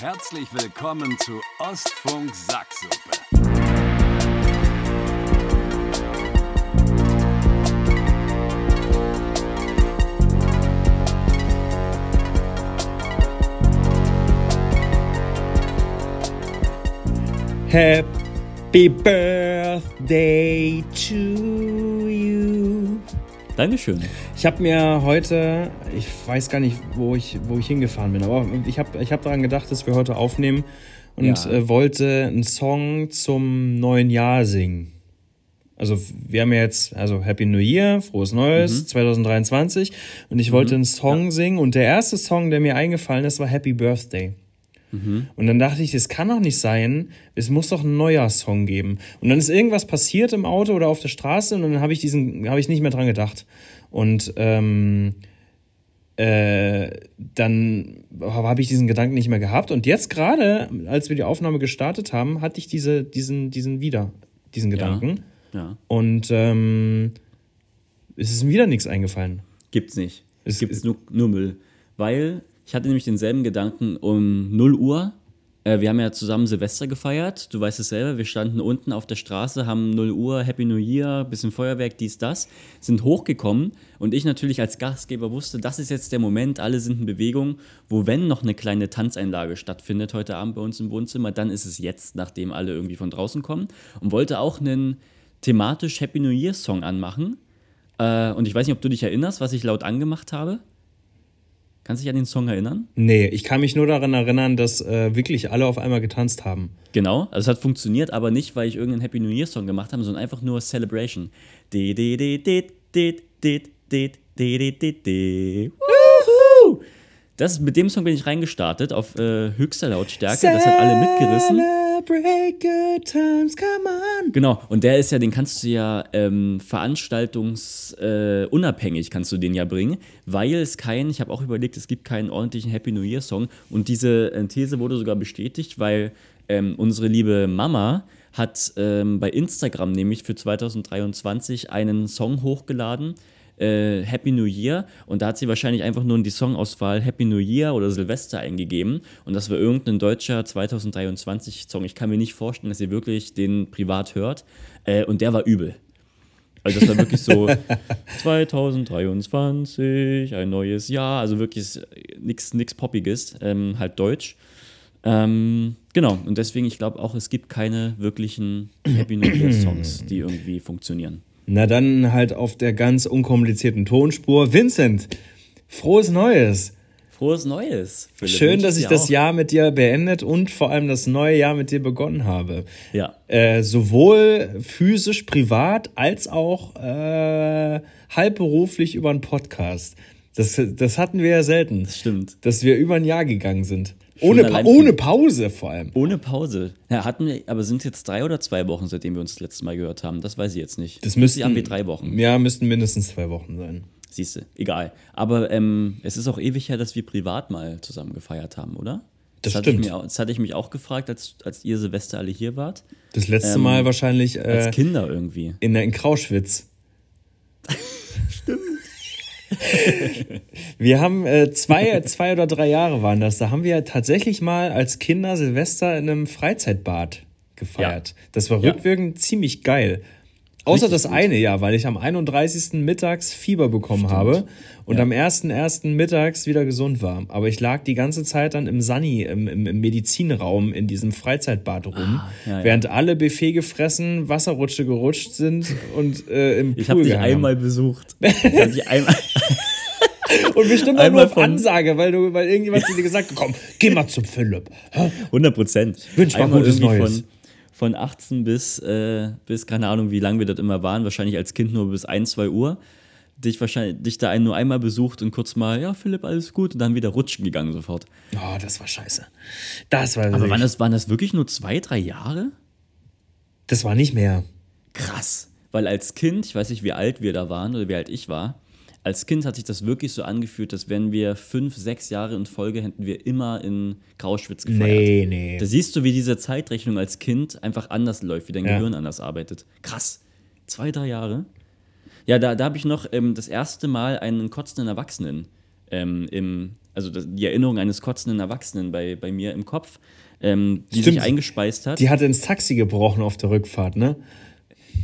Herzlich willkommen zu Ostfunk Sacksuppe. Happy Birthday to. Dankeschön. Ich habe mir heute, ich weiß gar nicht, wo ich, wo ich hingefahren bin, aber ich habe ich hab daran gedacht, dass wir heute aufnehmen und Ja. äh, wollte einen Song zum neuen Jahr singen. Also wir haben ja jetzt, also Happy New Year, frohes Neues, 2023 und ich wollte einen Song singen und der erste Song, der mir eingefallen ist, war Happy Birthday. Und dann dachte ich, das kann doch nicht sein. Es muss doch ein neuer Song geben. Und dann ist irgendwas passiert im Auto oder auf der Straße und dann habe ich diesen, habe ich nicht mehr dran gedacht. Und ähm, äh, dann habe ich diesen Gedanken nicht mehr gehabt. Und jetzt gerade, als wir die Aufnahme gestartet haben, hatte ich diese, diesen, diesen wieder, diesen Gedanken. Ja. Und ähm, es ist mir wieder nichts eingefallen. Gibt's nicht. Es- Es gibt nur, nur Müll. Weil ich hatte nämlich denselben Gedanken um 0 Uhr. Äh, wir haben ja zusammen Silvester gefeiert. Du weißt es selber, wir standen unten auf der Straße, haben 0 Uhr, Happy New Year, bisschen Feuerwerk, dies, das, sind hochgekommen und ich natürlich als Gastgeber wusste, das ist jetzt der Moment, alle sind in Bewegung, wo wenn noch eine kleine Tanzeinlage stattfindet heute Abend bei uns im Wohnzimmer, dann ist es jetzt, nachdem alle irgendwie von draußen kommen und wollte auch einen thematisch Happy New Year Song anmachen. Äh, und ich weiß nicht, ob du dich erinnerst, was ich laut angemacht habe. Kannst du dich an den Song erinnern? Nee, ich kann mich nur daran erinnern, dass äh, wirklich alle auf einmal getanzt haben. Genau, also es hat funktioniert, aber nicht, weil ich irgendeinen Happy New Year Song gemacht habe, sondern einfach nur Celebration. De, de, de, de, de, de, de, de, de, de! Das, mit dem Song bin ich reingestartet auf äh, höchster Lautstärke. Das hat alle mitgerissen. Celebrate good times, come on. Genau, und der ist ja, den kannst du ja ähm, veranstaltungsunabhängig äh, kannst du den ja bringen, weil es kein, ich habe auch überlegt, es gibt keinen ordentlichen Happy New Year Song und diese äh, These wurde sogar bestätigt, weil ähm, unsere liebe Mama hat ähm, bei Instagram nämlich für 2023 einen Song hochgeladen, äh, Happy New Year und da hat sie wahrscheinlich einfach nur in die Songauswahl Happy New Year oder Silvester eingegeben und das war irgendein deutscher 2023 Song. Ich kann mir nicht vorstellen, dass ihr wirklich den privat hört äh, und der war übel. Also das war wirklich so 2023, ein neues Jahr, also wirklich nichts nix Poppiges, ähm, halt Deutsch. Ähm, genau, und deswegen, ich glaube auch, es gibt keine wirklichen Happy New Year Songs, die irgendwie funktionieren. Na dann halt auf der ganz unkomplizierten Tonspur. Vincent, frohes Neues. Frohes Neues. Philipp. Schön, dass ich das auch. Jahr mit dir beendet und vor allem das neue Jahr mit dir begonnen habe. Ja. Äh, sowohl physisch, privat, als auch äh, halbberuflich über einen Podcast. Das, das hatten wir ja selten. Das stimmt. Dass wir über ein Jahr gegangen sind. Ohne, pa ohne Pause vor allem. Ohne Pause. Ja, hatten wir, aber sind es jetzt drei oder zwei Wochen, seitdem wir uns das letzte Mal gehört haben? Das weiß ich jetzt nicht. Das müssten, haben wir drei Wochen. Ja, müssten mindestens zwei Wochen sein. Siehst du, egal. Aber ähm, es ist auch ewig her, dass wir privat mal zusammen gefeiert haben, oder? Das hatte stimmt. Ich mir, das hatte ich mich auch gefragt, als, als ihr Silvester alle hier wart. Das letzte Ähm, Mal wahrscheinlich Als äh, Kinder irgendwie. in, in Krauschwitz. Wir haben äh, zwei, zwei oder drei Jahre waren das. Da haben wir tatsächlich mal als Kinder Silvester in einem Freizeitbad gefeiert. Das war Ja. rückwirkend ziemlich geil. Außer Richtig das gut. eine Jahr, weil ich am 31. mittags Fieber bekommen habe und Ja. am 1.1. mittags wieder gesund war. Aber ich lag die ganze Zeit dann im Sunny, im, im, im Medizinraum in diesem Freizeitbad rum, Ah, ja, ja. während alle Buffet gefressen, Wasserrutsche gerutscht sind und äh, im Pool Ich habe dich gehangen einmal besucht. Ich hab dich einmal, Und bestimmt auch nur auf von- Ansage, weil, du, weil irgendjemand zu dir gesagt hat, komm, geh mal zum Philipp. Hä? 100 Prozent. Wünsch mal Gutes Neues. Von, von 18 bis, äh, bis, keine Ahnung, wie lange wir dort immer waren, wahrscheinlich als Kind nur bis 1, 2 Uhr. Dich wahrscheinlich, dich da ein, nur einmal besucht und kurz mal, ja, Philipp, alles gut, und dann wieder rutschen gegangen sofort. Oh, das war scheiße. Das war, Aber waren das, waren das wirklich nur zwei, drei Jahre? das war nicht mehr. Krass. Weil als Kind, ich weiß nicht, wie alt wir da waren oder wie alt ich war, als Kind hat sich das wirklich so angefühlt, dass wenn wir fünf, sechs Jahre in Folge hätten wir immer in Grauschwitz gefeiert. Nee, nee. Da siehst du, wie diese Zeitrechnung als Kind einfach anders läuft, wie dein Ja. Gehirn anders arbeitet. Krass. Zwei, drei Jahre. Ja, da, da habe ich noch ähm, das erste Mal einen kotzenden Erwachsenen ähm, im also die Erinnerung eines kotzenden Erwachsenen bei, bei mir im Kopf, ähm, die Stimmt. sich eingespeist hat. Die hat ins Taxi gebrochen auf der Rückfahrt, ne?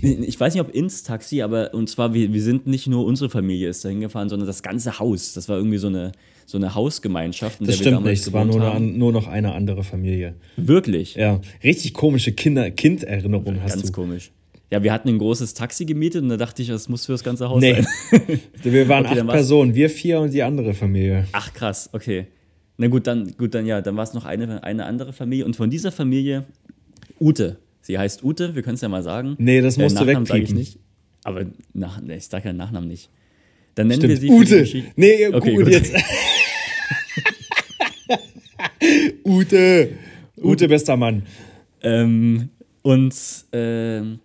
Ich weiß nicht, ob ins Taxi, aber und zwar, wir, wir sind nicht nur unsere Familie ist da hingefahren, sondern das ganze Haus. Das war irgendwie so eine, so eine Hausgemeinschaft. In Das stimmt nicht. Es war nur, eine, nur noch eine andere Familie. Wirklich? Ja, richtig komische Kinder Kinderinnerung hast Ganz du. komisch. Ja, wir hatten ein großes Taxi gemietet und da dachte ich, das muss für das ganze Haus Nee. sein. Wir waren Okay, acht Personen, wir vier und die andere Familie. Ach krass, okay. Na gut, dann, gut, dann ja, dann war es noch eine, eine andere Familie und von dieser Familie Ute. Sie heißt Ute, wir können es ja mal sagen. Nee, das musst du Nachnamen sag ich wegpiepen. nicht. Aber nach, nee, ich sage ja Nachnamen nicht. Dann nennen wir Stimmt. sie für die Ute. Nee, Okay, gut, gut. jetzt. Ute. Ute, bester Mann. Ähm, und ähm,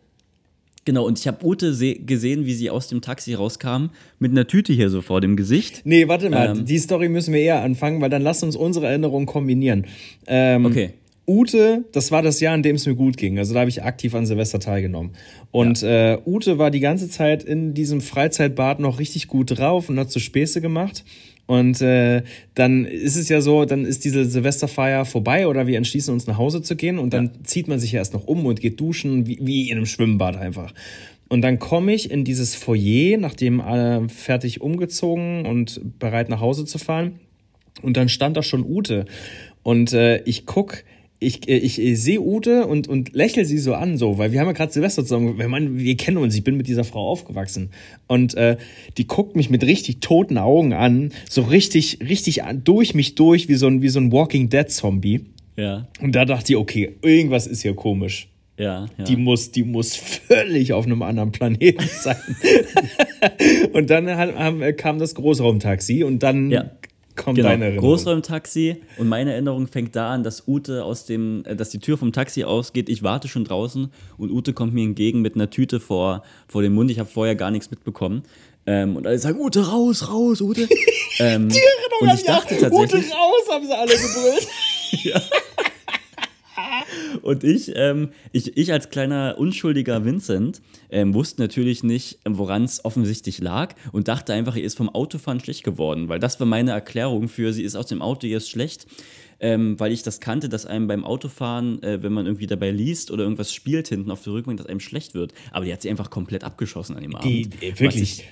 genau, und ich habe Ute se- gesehen, wie sie aus dem Taxi rauskam, mit einer Tüte hier so vor dem Gesicht. Nee, warte mal, Ähm. die Story müssen wir eher anfangen, weil dann lass uns unsere Erinnerungen kombinieren. Ähm, Okay. Ute, das war das Jahr, in dem es mir gut ging. Also da habe ich aktiv an Silvester teilgenommen. Und äh, Ute war die ganze Zeit in diesem Freizeitbad noch richtig gut drauf und hat so Späße gemacht. Und äh, dann ist es ja so, dann ist diese Silvesterfeier vorbei oder wir entschließen uns nach Hause zu gehen und dann zieht man sich ja erst noch um und geht duschen, wie, wie in einem Schwimmbad einfach. Und dann komme ich in dieses Foyer, nachdem alle fertig umgezogen und bereit nach Hause zu fahren. Und dann stand da schon Ute. Und äh, ich guck, ich, äh, ich, ich sehe Ute und, und lächel sie so an, so, weil wir haben ja gerade Silvester zusammen, wir, meinen, wir kennen uns, ich bin mit dieser Frau aufgewachsen. Und äh, die guckt mich mit richtig toten Augen an, so richtig, richtig an, durch mich durch, wie so ein, wie so ein Walking Dead Zombie. Ja, Und da dachte ich, okay, irgendwas ist hier komisch. ja, ja. Die muss, die muss völlig auf einem anderen Planeten sein. und dann halt, haben, kam das Großraumtaxi und dann Ja. Kommt Genau, deine Erinnerung. Großräumtaxi und meine Erinnerung fängt da an, dass Ute aus dem, äh, dass die Tür vom Taxi ausgeht. Ich warte schon draußen und Ute kommt mir entgegen mit einer Tüte vor, vor dem Mund. Ich habe vorher gar nichts mitbekommen. Ähm, und alle sagen, Ute, raus, raus, Ute. ähm, und ich dachte tatsächlich, Ute raus, haben sie alle gebrüllt. Und ich, ähm, ich, ich als kleiner unschuldiger Vincent ähm, wusste natürlich nicht, woran es offensichtlich lag und dachte einfach, ihr ist vom Autofahren schlecht geworden, weil das war meine Erklärung für, sie ist aus dem Auto, ihr ist schlecht, ähm, weil ich das kannte, dass einem beim Autofahren, äh, wenn man irgendwie dabei liest oder irgendwas spielt hinten auf der Rückbank, dass einem schlecht wird. Aber die hat sie einfach komplett abgeschossen an dem Abend. Die, äh, Was wirklich ich-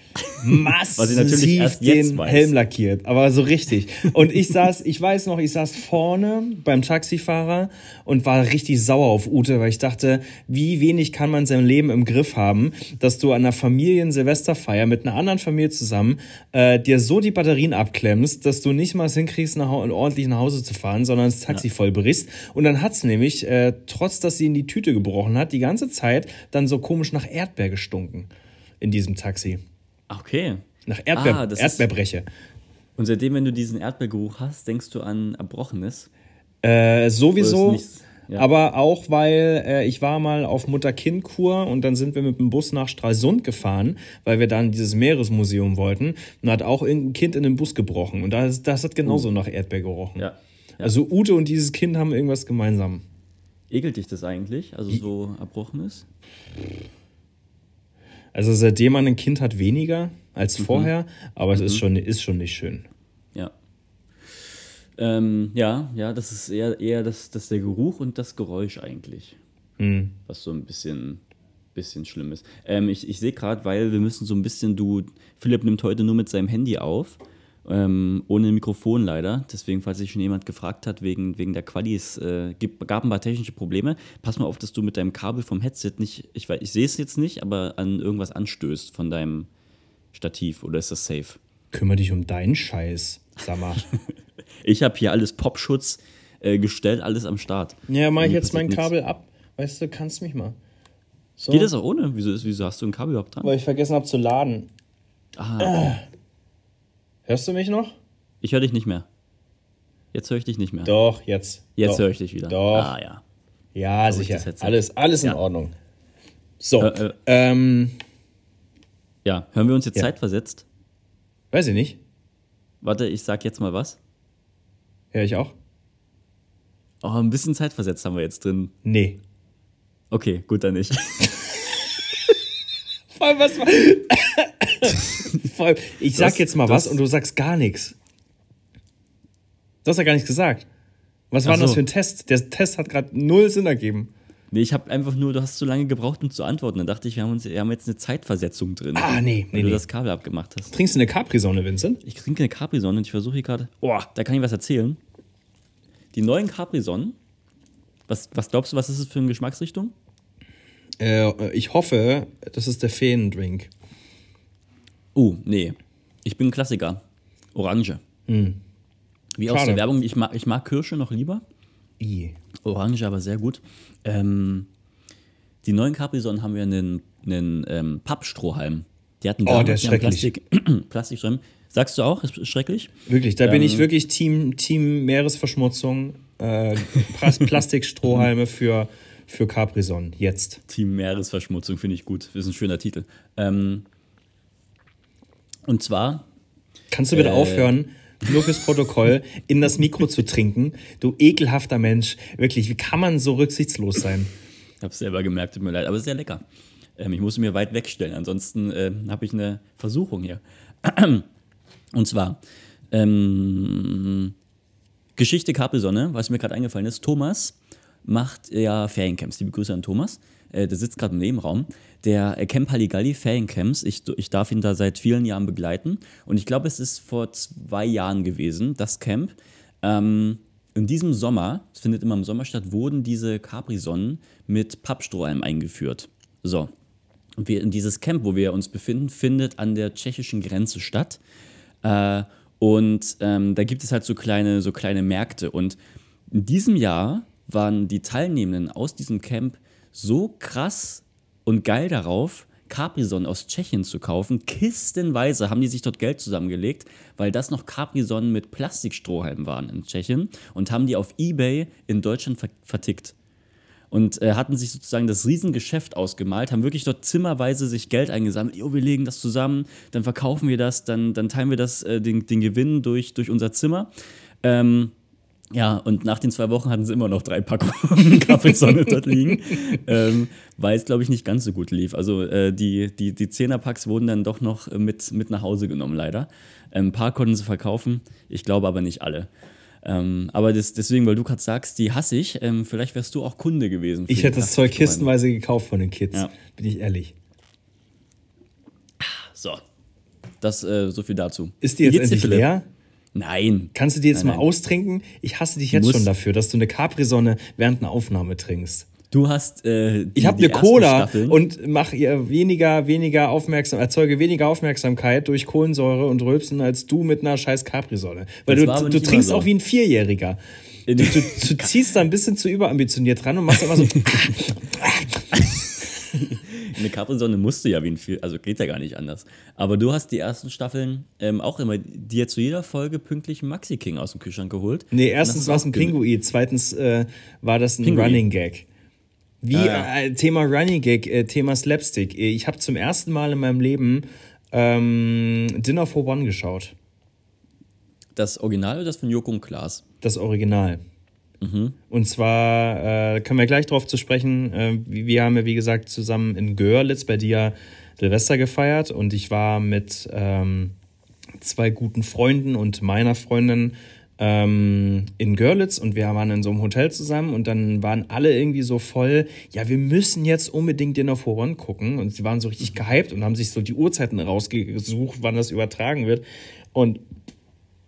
massiv was ich natürlich erst jetzt den weiß. Helm lackiert, aber so richtig. Und ich saß, ich weiß noch, ich saß vorne beim Taxifahrer und war richtig sauer auf Ute, weil ich dachte, wie wenig kann man sein Leben im Griff haben, dass du an einer Familien-Silvesterfeier mit einer anderen Familie zusammen äh, dir so die Batterien abklemmst, dass du nicht mal es hinkriegst, nach, ordentlich nach Hause zu fahren, sondern das Taxi voll brichst. Und dann hat's nämlich, äh, trotz dass sie in die Tüte gebrochen hat, die ganze Zeit dann so komisch nach Erdbeer gestunken in diesem Taxi. Okay. Nach Erdbeer, Ah, Erdbeerbreche. Und seitdem, wenn du diesen Erdbeergeruch hast, denkst du an Erbrochenes. Äh, sowieso, ja. aber auch, weil äh, ich war mal auf Mutter-Kind-Kur und dann sind wir mit dem Bus nach Stralsund gefahren, weil wir dann dieses Meeresmuseum wollten. Und da hat auch irgendein Kind in den Bus gebrochen. Und das, das hat genauso nach Erdbeer gerochen. Uh. Ja. Ja. Also Ute und dieses Kind haben irgendwas gemeinsam. Ekelt dich das eigentlich? Also so Erbrochenes? Also seitdem man ein Kind hat, weniger Mhm. als vorher, aber es ist, schon, ist schon nicht schön. Ja. Ähm, ja, ja, das ist eher, eher das, das der Geruch und das Geräusch eigentlich. Hm. Was so ein bisschen, bisschen schlimm ist. Ähm, ich ich sehe gerade, weil wir müssen so ein bisschen, du, Philipp nimmt heute nur mit seinem Handy auf. Ähm, ohne Mikrofon leider. Deswegen, falls sich schon jemand gefragt hat, wegen, wegen der Qualis, äh, gab ein paar technische Probleme. Pass mal auf, dass du mit deinem Kabel vom Headset nicht, ich, weiß- ich sehe es jetzt nicht, aber an irgendwas anstößt von deinem Stativ. Oder ist das safe? Kümmere dich um deinen Scheiß, sag mal. Ich habe hier alles Popschutz äh, gestellt, alles am Start. ja, mach ich jetzt mein passiert Kabel ab. Weißt du, kannst mich mal. So. Geht das auch ohne? Wieso, ist, wieso hast du ein Kabel überhaupt dran? Weil ich vergessen habe zu laden. Ah, Hörst du mich noch? ich höre dich nicht mehr. Jetzt höre ich dich nicht mehr. Doch, jetzt. Jetzt höre ich dich wieder. Doch. Ah, ja. Ja, sicher. das Headset. Alles, alles in Ja. Ordnung. So, Äh, äh. ähm, Ja, hören wir uns jetzt Ja. zeitversetzt? weiß ich nicht. Warte, ich sag jetzt mal was. Hör ich auch? Oh, ein bisschen zeitversetzt haben wir jetzt drin. Nee. Okay, gut, dann nicht. Vor allem, was Vor allem, ich sag hast- jetzt mal du was und du sagst gar nichts. Du hast ja gar nichts gesagt. Was war denn das so. für ein Test? Der Test hat gerade null Sinn ergeben. Nee, ich habe einfach nur, du hast zu lange gebraucht, um zu antworten. Dann dachte ich, wir haben, uns, wir haben jetzt eine Zeitversetzung drin. Ah, nee, Weil nee, du nee. das Kabel abgemacht hast. Trinkst du eine Capri-Sonne, Vincent? Ich trinke eine Capri-Sonne und ich versuche hier gerade. Oh, da kann ich was erzählen. Die neuen Capri-Sonnen, was, was glaubst du, was ist es für eine Geschmacksrichtung? Äh, ich hoffe, das ist der Feendrink. Oh, nee. Ich bin ein Klassiker. Orange. Wie aus der Werbung. Ich mag, ich mag Kirsche noch lieber. I. Orange aber sehr gut. Ähm, die neuen Capri-Sonnen haben wir einen, einen ähm, Pappstrohhalm. Die hatten Oh, der ist schrecklich. Plastik, Plastikstreifen. Sagst du auch, ist schrecklich? Wirklich, da bin Ähm. ich wirklich Team, Team Meeresverschmutzung, äh, Plas- Plastikstrohhalme für, für Capri-Sonnen. Jetzt. Team Meeresverschmutzung finde ich gut. Das ist ein schöner Titel. Ähm, und zwar, Kannst du bitte Äh. aufhören, nur fürs Protokoll, in das Mikro zu trinken? Du ekelhafter Mensch. Wirklich, wie kann man so rücksichtslos sein? ich habe es selber gemerkt, tut mir leid, aber es ist sehr lecker. Ähm, ich muss mir weit wegstellen, ansonsten äh, habe ich eine Versuchung hier. Und zwar, ähm, Geschichte Capri-Sonne, was mir gerade eingefallen ist. Thomas macht ja Feriencamps. Liebe Grüße an Thomas. Äh, der sitzt gerade im Nebenraum. Der äh, Camp Halligalli Feriencamps. Ich, ich darf ihn da seit vielen Jahren begleiten. Und ich glaube, es ist vor zwei Jahren gewesen, das Camp. Ähm, in diesem Sommer, es findet immer im Sommer statt, wurden diese Capri-Sonnen mit Pappstrohhalm eingeführt. So. Und wir dieses Camp, wo wir uns befinden, findet an der tschechischen Grenze statt. Äh, und ähm, da gibt es halt so kleine, so kleine Märkte. Und in diesem Jahr waren die Teilnehmenden aus diesem Camp so krass und geil darauf, Capri-Sonnen aus Tschechien zu kaufen. Kistenweise haben die sich dort Geld zusammengelegt, weil das noch Capri-Sonnen mit Plastikstrohhalmen waren in Tschechien und haben die auf Ebay in Deutschland ver vertickt und äh, hatten sich sozusagen das Riesengeschäft ausgemalt, haben wirklich dort zimmerweise sich Geld eingesammelt. Jo, wir legen das zusammen, dann verkaufen wir das, dann, dann teilen wir das, äh, den, den Gewinn durch, durch unser Zimmer. Ähm, ja, und nach den zwei Wochen hatten sie immer noch drei Packungen Kaffeesonne dort liegen, ähm, weil es, glaube ich, nicht ganz so gut lief. Also äh, die, die, die Zehnerpacks wurden dann doch noch mit, mit nach Hause genommen, leider. Ein paar konnten sie verkaufen, ich glaube aber nicht alle. Ähm, aber das, deswegen, weil du gerade sagst, die hasse ich, ähm, vielleicht wärst du auch Kunde gewesen. Ich hätte das Zeug kistenweise gekauft von den Kids. Ja. Bin ich ehrlich. So, das äh, so viel dazu. Ist die jetzt endlich leer? Nein. Kannst du die jetzt Nein, mal nein. austrinken? Ich hasse dich jetzt schon dafür, dass du eine Capri-Sonne während einer Aufnahme trinkst. Du hast. Äh, die, Ich habe eine Cola Staffeln. und mache ihr weniger, weniger aufmerksam, erzeuge weniger Aufmerksamkeit durch Kohlensäure und Rülpsen als du mit einer scheiß Capri-Sonne. Weil Das du, du trinkst so. auch wie ein Vierjähriger. Du, du, du ziehst da ein bisschen zu überambitioniert dran und machst immer so. Eine Capri-Sonne musste ja wie ein viel, also geht ja gar nicht anders. Aber du hast die ersten Staffeln ähm, auch immer dir zu jeder Folge pünktlich einen Maxi King aus dem Kühlschrank geholt. Nee, erstens war es ein Pinguin, zweitens äh, war das ein Pinguin. Running Gag. Wie Ah, ja. äh, Thema Running Gag, äh, Thema Slapstick. Äh, Ich habe zum ersten Mal in meinem Leben ähm, Dinner for One geschaut. Das Original oder das von Joko und Klaas? Das Original. Mhm. Und zwar äh, können wir gleich darauf zu sprechen. Äh, wir haben ja, wie gesagt, zusammen in Görlitz bei dir Silvester gefeiert. Und ich war mit ähm, zwei guten Freunden und meiner Freundin ähm, in Görlitz. Und wir waren in so einem Hotel zusammen. Und dann waren alle irgendwie so voll, ja, wir müssen jetzt unbedingt Dinner for One gucken. Und sie waren so richtig gehypt und haben sich so die Uhrzeiten rausgesucht, wann das übertragen wird. Und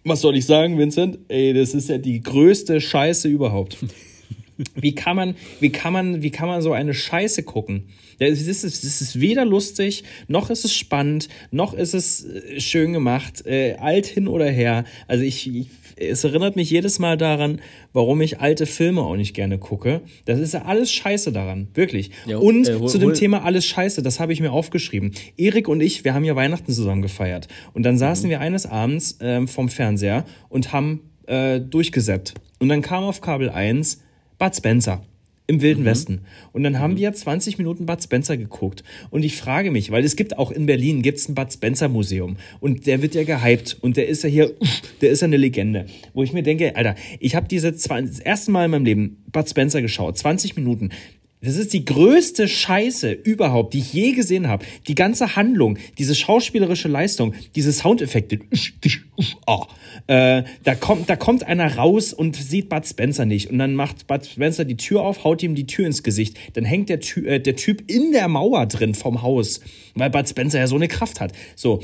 was soll ich sagen, Vincent? Ey, das ist ja die größte Scheiße überhaupt. Wie kann man, wie kann man, wie kann man so eine Scheiße gucken? Es ist, es ist weder lustig, noch ist es spannend, noch ist es äh, schön gemacht, äh, alt hin oder her. Also ich, ich, es erinnert mich jedes Mal daran, warum ich alte Filme auch nicht gerne gucke. Das ist ja alles Scheiße daran, wirklich. Ja, und äh, hol- zu dem hol- Thema alles Scheiße, das habe ich mir aufgeschrieben. Erik und ich, wir haben ja Weihnachten zusammen gefeiert. Und dann saßen Mhm. wir eines Abends ähm, vom Fernseher und haben äh, durchgesäppt. Und dann kam auf Kabel 1 Bud Spencer im Mhm. Wilden Westen. Und dann haben wir 20 Minuten Bud Spencer geguckt. Und ich frage mich, weil es gibt auch in Berlin gibt's ein Bud Spencer Museum. Und der wird ja gehypt. Und der ist ja hier, der ist ja eine Legende. Wo ich mir denke, Alter, ich habe diese zwei, das erste Mal in meinem Leben Bud Spencer geschaut. 20 Minuten. Das ist die größte Scheiße überhaupt, die ich je gesehen habe. Die ganze Handlung, diese schauspielerische Leistung, diese Soundeffekte. Oh, äh, da, kommt, da kommt einer raus und sieht Bud Spencer nicht. Und dann macht Bud Spencer die Tür auf, haut ihm die Tür ins Gesicht. Dann hängt der, Ty äh, der Typ in der Mauer drin vom Haus, weil Bud Spencer ja so eine Kraft hat. So,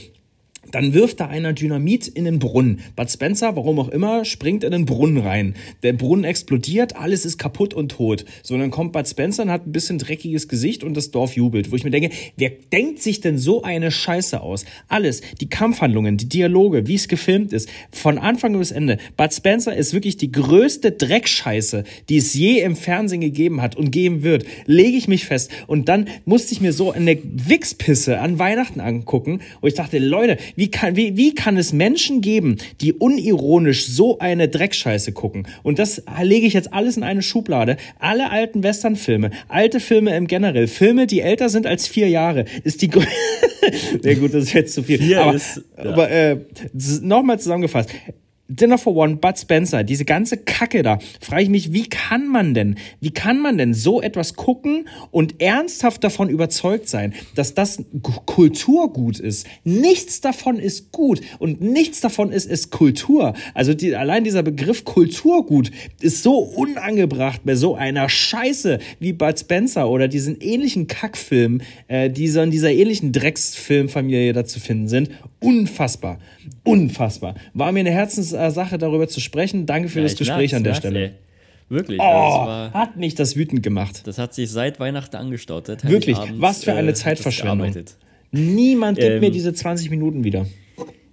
dann wirft da einer Dynamit in den Brunnen. Bud Spencer, warum auch immer, springt in den Brunnen rein. Der Brunnen explodiert, alles ist kaputt und tot. So, dann kommt Bud Spencer und hat ein bisschen dreckiges Gesicht und das Dorf jubelt. Wo ich mir denke, wer denkt sich denn so eine Scheiße aus? Alles, die Kampfhandlungen, die Dialoge, wie es gefilmt ist, von Anfang bis Ende. Bud Spencer ist wirklich die größte Dreckscheiße, die es je im Fernsehen gegeben hat und geben wird. Lege ich mich fest. Und dann musste ich mir so eine Wichspisse an Weihnachten angucken, wo ich dachte, Leute, wie kann, wie, wie kann es Menschen geben, die unironisch so eine Dreckscheiße gucken? Und das lege ich jetzt alles in eine Schublade. Alle alten Westernfilme, alte Filme im Generell, Filme, die älter sind als vier Jahre, ist die Ja gut, das ist jetzt zu viel. Vier aber ist- ja. aber äh, nochmal zusammengefasst. Dinner for One, Bud Spencer, diese ganze Kacke da, frage ich mich, wie kann man denn, wie kann man denn so etwas gucken und ernsthaft davon überzeugt sein, dass das Kulturgut ist? Nichts davon ist gut und nichts davon ist, ist Kultur. Also die, allein dieser Begriff Kulturgut ist so unangebracht bei so einer Scheiße wie Bud Spencer oder diesen ähnlichen Kackfilm, äh, die so in dieser ähnlichen Drecksfilmfamilie da zu finden sind. Unfassbar. Unfassbar. War mir eine Herzenssache, darüber zu sprechen. Danke für Ja, das Gespräch an der Stelle. ey. Wirklich. Oh, also war, hat mich das wütend gemacht. das hat sich seit Weihnachten angestaut. Wirklich, Heiligabend, was für eine äh, Zeitverschwendung. Niemand gibt Ähm, mir diese 20 Minuten wieder.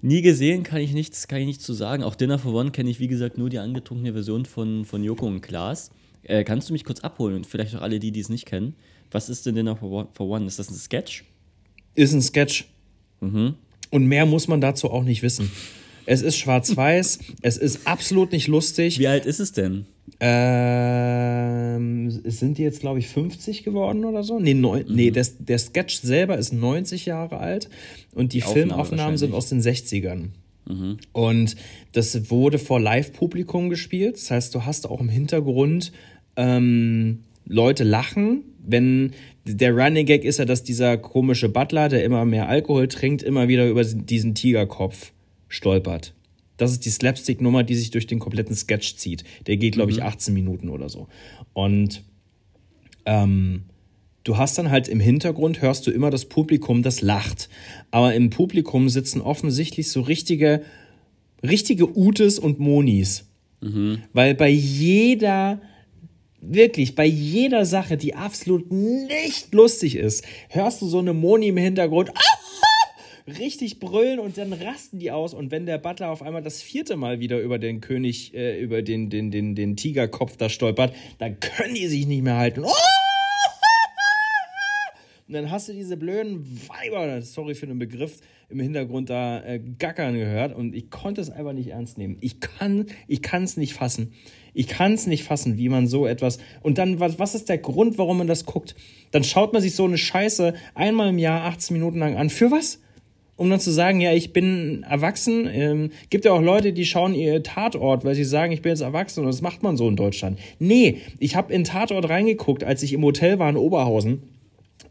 Nie gesehen, kann ich nichts, kann ich nichts zu sagen. Auch Dinner for One kenne ich, wie gesagt, nur die angetrunkene Version von, von Joko und Klaas. Äh, kannst du mich kurz abholen und vielleicht auch alle die, die es nicht kennen? Was ist denn Dinner? For One? Ist das ein Sketch? Ist ein Sketch. Mhm. Und mehr muss man dazu auch nicht wissen. Es ist schwarz-weiß, es ist absolut nicht lustig. Wie alt ist es denn? Ähm, sind die jetzt, glaube ich, 50 geworden oder so? Nee, neun, Mhm. nee der, der Sketch selber ist 90 Jahre alt und die, Aufnahme Filmaufnahmen sind aus den 60ern. Mhm. Und das wurde vor Live-Publikum gespielt. Das heißt, du hast auch im Hintergrund ähm, Leute lachen. Wenn der Running Gag ist ja, dass dieser komische Butler, der immer mehr Alkohol trinkt, immer wieder über diesen Tigerkopf stolpert. Das ist die Slapstick-Nummer, die sich durch den kompletten Sketch zieht. Der geht, glaube ich, 18 Minuten oder so. Und ähm, du hast dann halt im Hintergrund, hörst du immer das Publikum, das lacht. Aber im Publikum sitzen offensichtlich so richtige, richtige Utes und Monis. Weil bei jeder, wirklich, bei jeder Sache, die absolut nicht lustig ist, hörst du so eine Moni im Hintergrund. richtig brüllen und dann rasten die aus. Und wenn der Butler auf einmal das vierte Mal wieder über den König, äh, über den, den, den, den Tigerkopf da stolpert, dann können die sich nicht mehr halten. Und dann hast du diese blöden Weiber, sorry für den Begriff, im Hintergrund da äh, gackern gehört und ich konnte es einfach nicht ernst nehmen. Ich kann ich kann es nicht fassen. Ich kann es nicht fassen, wie man so etwas und dann was was ist der Grund, warum man das guckt? Dann schaut man sich so eine Scheiße einmal im Jahr 18 Minuten lang an. Für was? um dann zu sagen, ja, ich bin erwachsen. Ähm, gibt ja auch Leute, die schauen ihr Tatort, weil sie sagen, ich bin jetzt erwachsen und das macht man so in Deutschland. Nee, ich habe in Tatort reingeguckt, als ich im Hotel war in Oberhausen,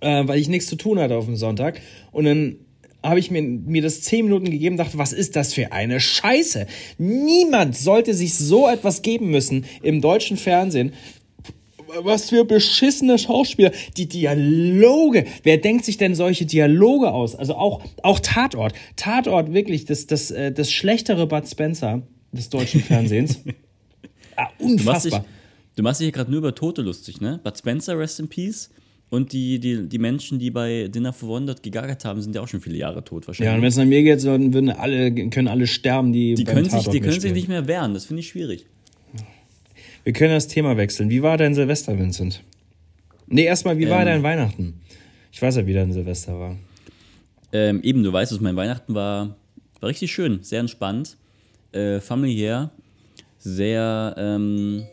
äh, weil ich nichts zu tun hatte auf dem Sonntag. Und dann habe ich mir, mir das zehn Minuten gegeben, dachte, was ist das für eine Scheiße? Niemand sollte sich so etwas geben müssen im deutschen Fernsehen. Was für beschissene Schauspieler. Die Dialoge. Wer denkt sich denn solche Dialoge aus? Also auch, auch Tatort. Tatort wirklich das, das, äh, das schlechtere Bud Spencer des deutschen Fernsehens. ah, Du machst dich, unfassbar. du machst dich hier gerade nur über Tote lustig, ne? Bud Spencer, Rest in Peace. Und die, die, die Menschen, die bei Dinner for One dort gegagert haben, sind ja auch schon viele Jahre tot Ja, und wahrscheinlich. wenn es nach mir geht, dann würden alle, können alle sterben, die, die können, sich, die können sich nicht mehr wehren, das finde ich schwierig. Wir können das Thema wechseln. Wie war dein Silvester, Vincent? Nee, erstmal, wie war Ähm. dein Weihnachten? Ich weiß ja, wie dein Silvester war. Ähm, eben, du weißt es, mein Weihnachten war, war richtig schön, sehr entspannt, äh, familiär, sehr, ähm,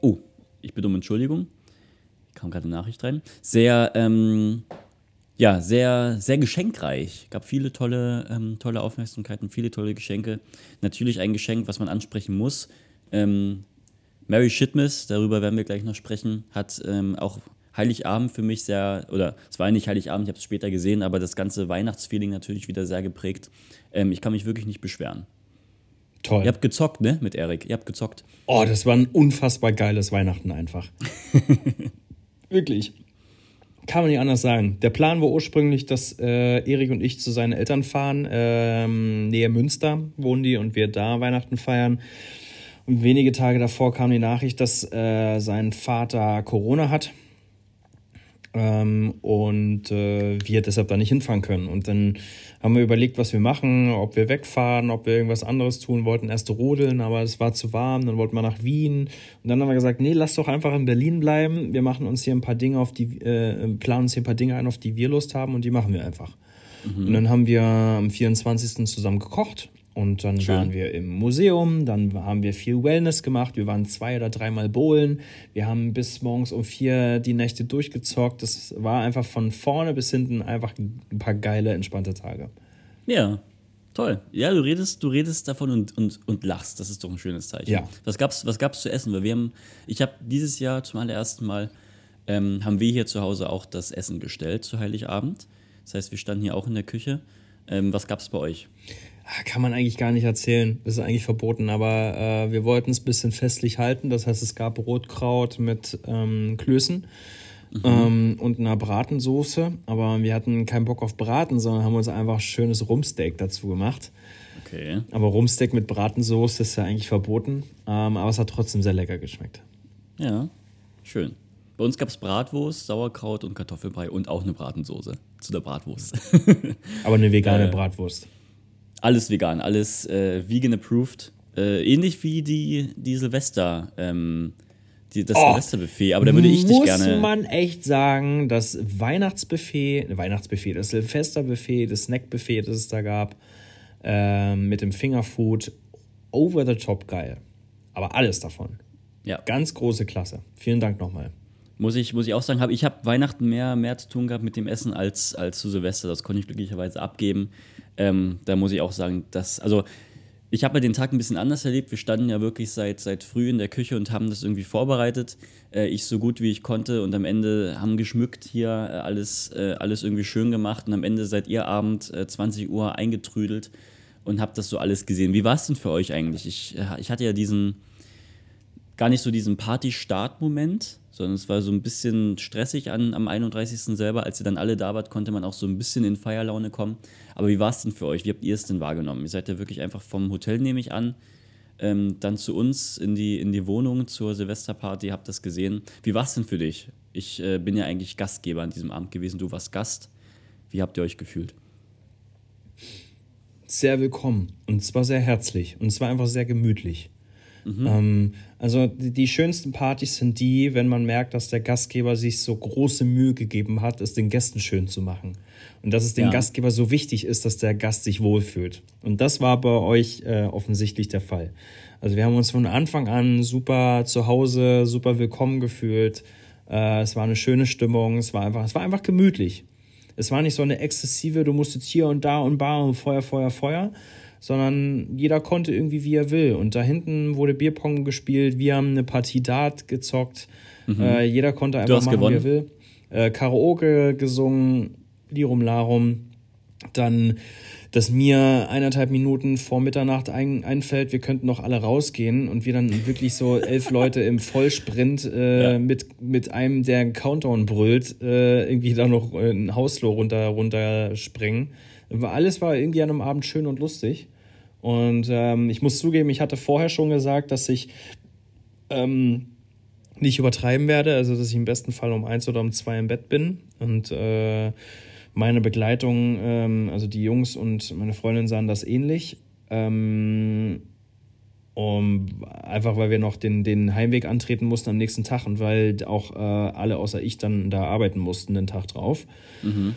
oh, ich bitte um Entschuldigung, kam gerade eine Nachricht rein, sehr, ähm, ja, sehr, sehr geschenkreich. Gab viele tolle, ähm, tolle Aufmerksamkeiten, viele tolle Geschenke. Natürlich ein Geschenk, was man ansprechen muss. Ähm, Mary Shitmas, darüber werden wir gleich noch sprechen, hat ähm, auch Heiligabend für mich sehr, oder es war nicht Heiligabend, ich habe es später gesehen, aber das ganze Weihnachtsfeeling natürlich wieder sehr geprägt. Ähm, ich kann mich wirklich nicht beschweren. Toll. Ihr habt gezockt, ne, mit Erik? Ihr habt gezockt. Oh, das war ein unfassbar geiles Weihnachten einfach. Wirklich. Kann man nicht anders sagen. Der Plan war ursprünglich, dass äh, Erik und ich zu seinen Eltern fahren. Ähm, Nähe Münster wohnen die und wir da Weihnachten feiern. Und wenige Tage davor kam die Nachricht, dass äh, sein Vater Corona hat. Ähm, und äh, wir deshalb da nicht hinfahren können. Und dann haben wir überlegt, was wir machen, ob wir wegfahren, ob wir irgendwas anderes tun wollten. Erst rodeln, aber es war zu warm. Dann wollten wir nach Wien. Und dann haben wir gesagt, nee, lass doch einfach in Berlin bleiben. Wir machen uns hier ein paar Dinge auf die, äh, planen uns hier ein paar Dinge ein, auf die wir Lust haben und die machen wir einfach. Mhm. Und dann haben wir am 24. zusammen gekocht und dann Schön. waren wir im Museum, dann haben wir viel Wellness gemacht. Wir waren zwei oder dreimal bowlen. Wir haben bis morgens um vier die Nächte durchgezockt. Das war einfach von vorne bis hinten einfach ein paar geile, entspannte Tage. Ja, toll. Ja, du redest, du redest davon und, und, und lachst. Das ist doch ein schönes Zeichen. Ja. Was gab's, was gab's zu essen? Weil wir haben, ich habe dieses Jahr zum allerersten Mal ähm, haben wir hier zu Hause auch das Essen gestellt zu Heiligabend. Das heißt, wir standen hier auch in der Küche. Ähm, was gab's bei euch? Kann man eigentlich gar nicht erzählen. Das ist eigentlich verboten. Aber äh, wir wollten es ein bisschen festlich halten. Das heißt, es gab Rotkraut mit ähm, Klößen mhm. ähm, und einer Bratensoße. Aber wir hatten keinen Bock auf Braten, sondern haben uns einfach schönes Rumsteak dazu gemacht. Okay. Aber Rumsteak mit Bratensoße ist ja eigentlich verboten. Ähm, aber es hat trotzdem sehr lecker geschmeckt. Ja, schön. Bei uns gab es Bratwurst, Sauerkraut und Kartoffelbrei und auch eine Bratensoße zu der Bratwurst. aber eine vegane äh, Bratwurst. Alles vegan, alles äh, vegan approved. Äh, ähnlich wie die, die Silvester, ähm, die, das oh, Silvesterbuffet. Aber da würde ich dich gerne. Muss man echt sagen, das Weihnachtsbuffet, Weihnachtsbuffet, das Silvesterbuffet, das Snackbuffet, das es da gab, äh, mit dem Fingerfood, over the top geil. Aber alles davon. Ja. Ganz große Klasse. Vielen Dank nochmal. Muss ich, muss ich auch sagen, hab, ich habe Weihnachten mehr, mehr zu tun gehabt mit dem Essen als, als zu Silvester. Das konnte ich glücklicherweise abgeben. Ähm, da muss ich auch sagen, dass, also ich habe den Tag ein bisschen anders erlebt. Wir standen ja wirklich seit, seit früh in der Küche und haben das irgendwie vorbereitet. Äh, ich so gut wie ich konnte und am Ende haben geschmückt hier, äh, alles, äh, alles irgendwie schön gemacht und am Ende seid ihr Abend 20 äh, Uhr eingetrüdelt und habt das so alles gesehen. Wie war es denn für euch eigentlich? Ich, äh, ich hatte ja diesen, gar nicht so diesen Party-Start-Moment, sondern es war so ein bisschen stressig an, am 31. selber. Als ihr dann alle da wart, konnte man auch so ein bisschen in Feierlaune kommen. Aber wie war es denn für euch? Wie habt ihr es denn wahrgenommen? Ihr seid ja wirklich einfach vom Hotel, nehme ich an, ähm, dann zu uns in die, in die Wohnung zur Silvesterparty, habt das gesehen. Wie war es denn für dich? Ich äh, bin ja eigentlich Gastgeber an diesem Abend gewesen, du warst Gast. Wie habt ihr euch gefühlt? Sehr willkommen und zwar sehr herzlich und es war einfach sehr gemütlich. Mhm. Ähm, also die, schönsten Partys sind die, wenn man merkt, dass der Gastgeber sich so große Mühe gegeben hat, es den Gästen schön zu machen. Und dass es dem ja. Gastgeber so wichtig ist, dass der Gast sich wohlfühlt. Und das war bei euch äh, offensichtlich der Fall. Also wir haben uns von Anfang an super zu Hause, super willkommen gefühlt. Äh, es war eine schöne Stimmung, es war einfach, es war einfach gemütlich. Es war nicht so eine exzessive, du musst jetzt hier und da und bar und Feuer, Feuer, Feuer, sondern jeder konnte irgendwie, wie er will. Und da hinten wurde Bierpong gespielt, wir haben eine Partie Dart gezockt, mhm. äh, jeder konnte einfach machen, gewonnen. wie er will. Äh, Karaoke gesungen, Lirum Larum. Dann, dass mir eineinhalb Minuten vor Mitternacht ein, einfällt, wir könnten noch alle rausgehen und wir dann wirklich so elf Leute im Vollsprint äh, ja. mit, mit einem, der einen Countdown brüllt, äh, irgendwie da noch ein Hausflur runter, runter springen. Alles war irgendwie an einem Abend schön und lustig. Und ähm, ich muss zugeben, ich hatte vorher schon gesagt, dass ich ähm, nicht übertreiben werde, also dass ich im besten Fall um eins oder um zwei im Bett bin. Und äh, meine Begleitung, ähm, also die Jungs und meine Freundin sahen das ähnlich. Ähm, um, einfach weil wir noch den, den Heimweg antreten mussten am nächsten Tag und weil auch äh, alle außer ich dann da arbeiten mussten den Tag drauf. Mhm.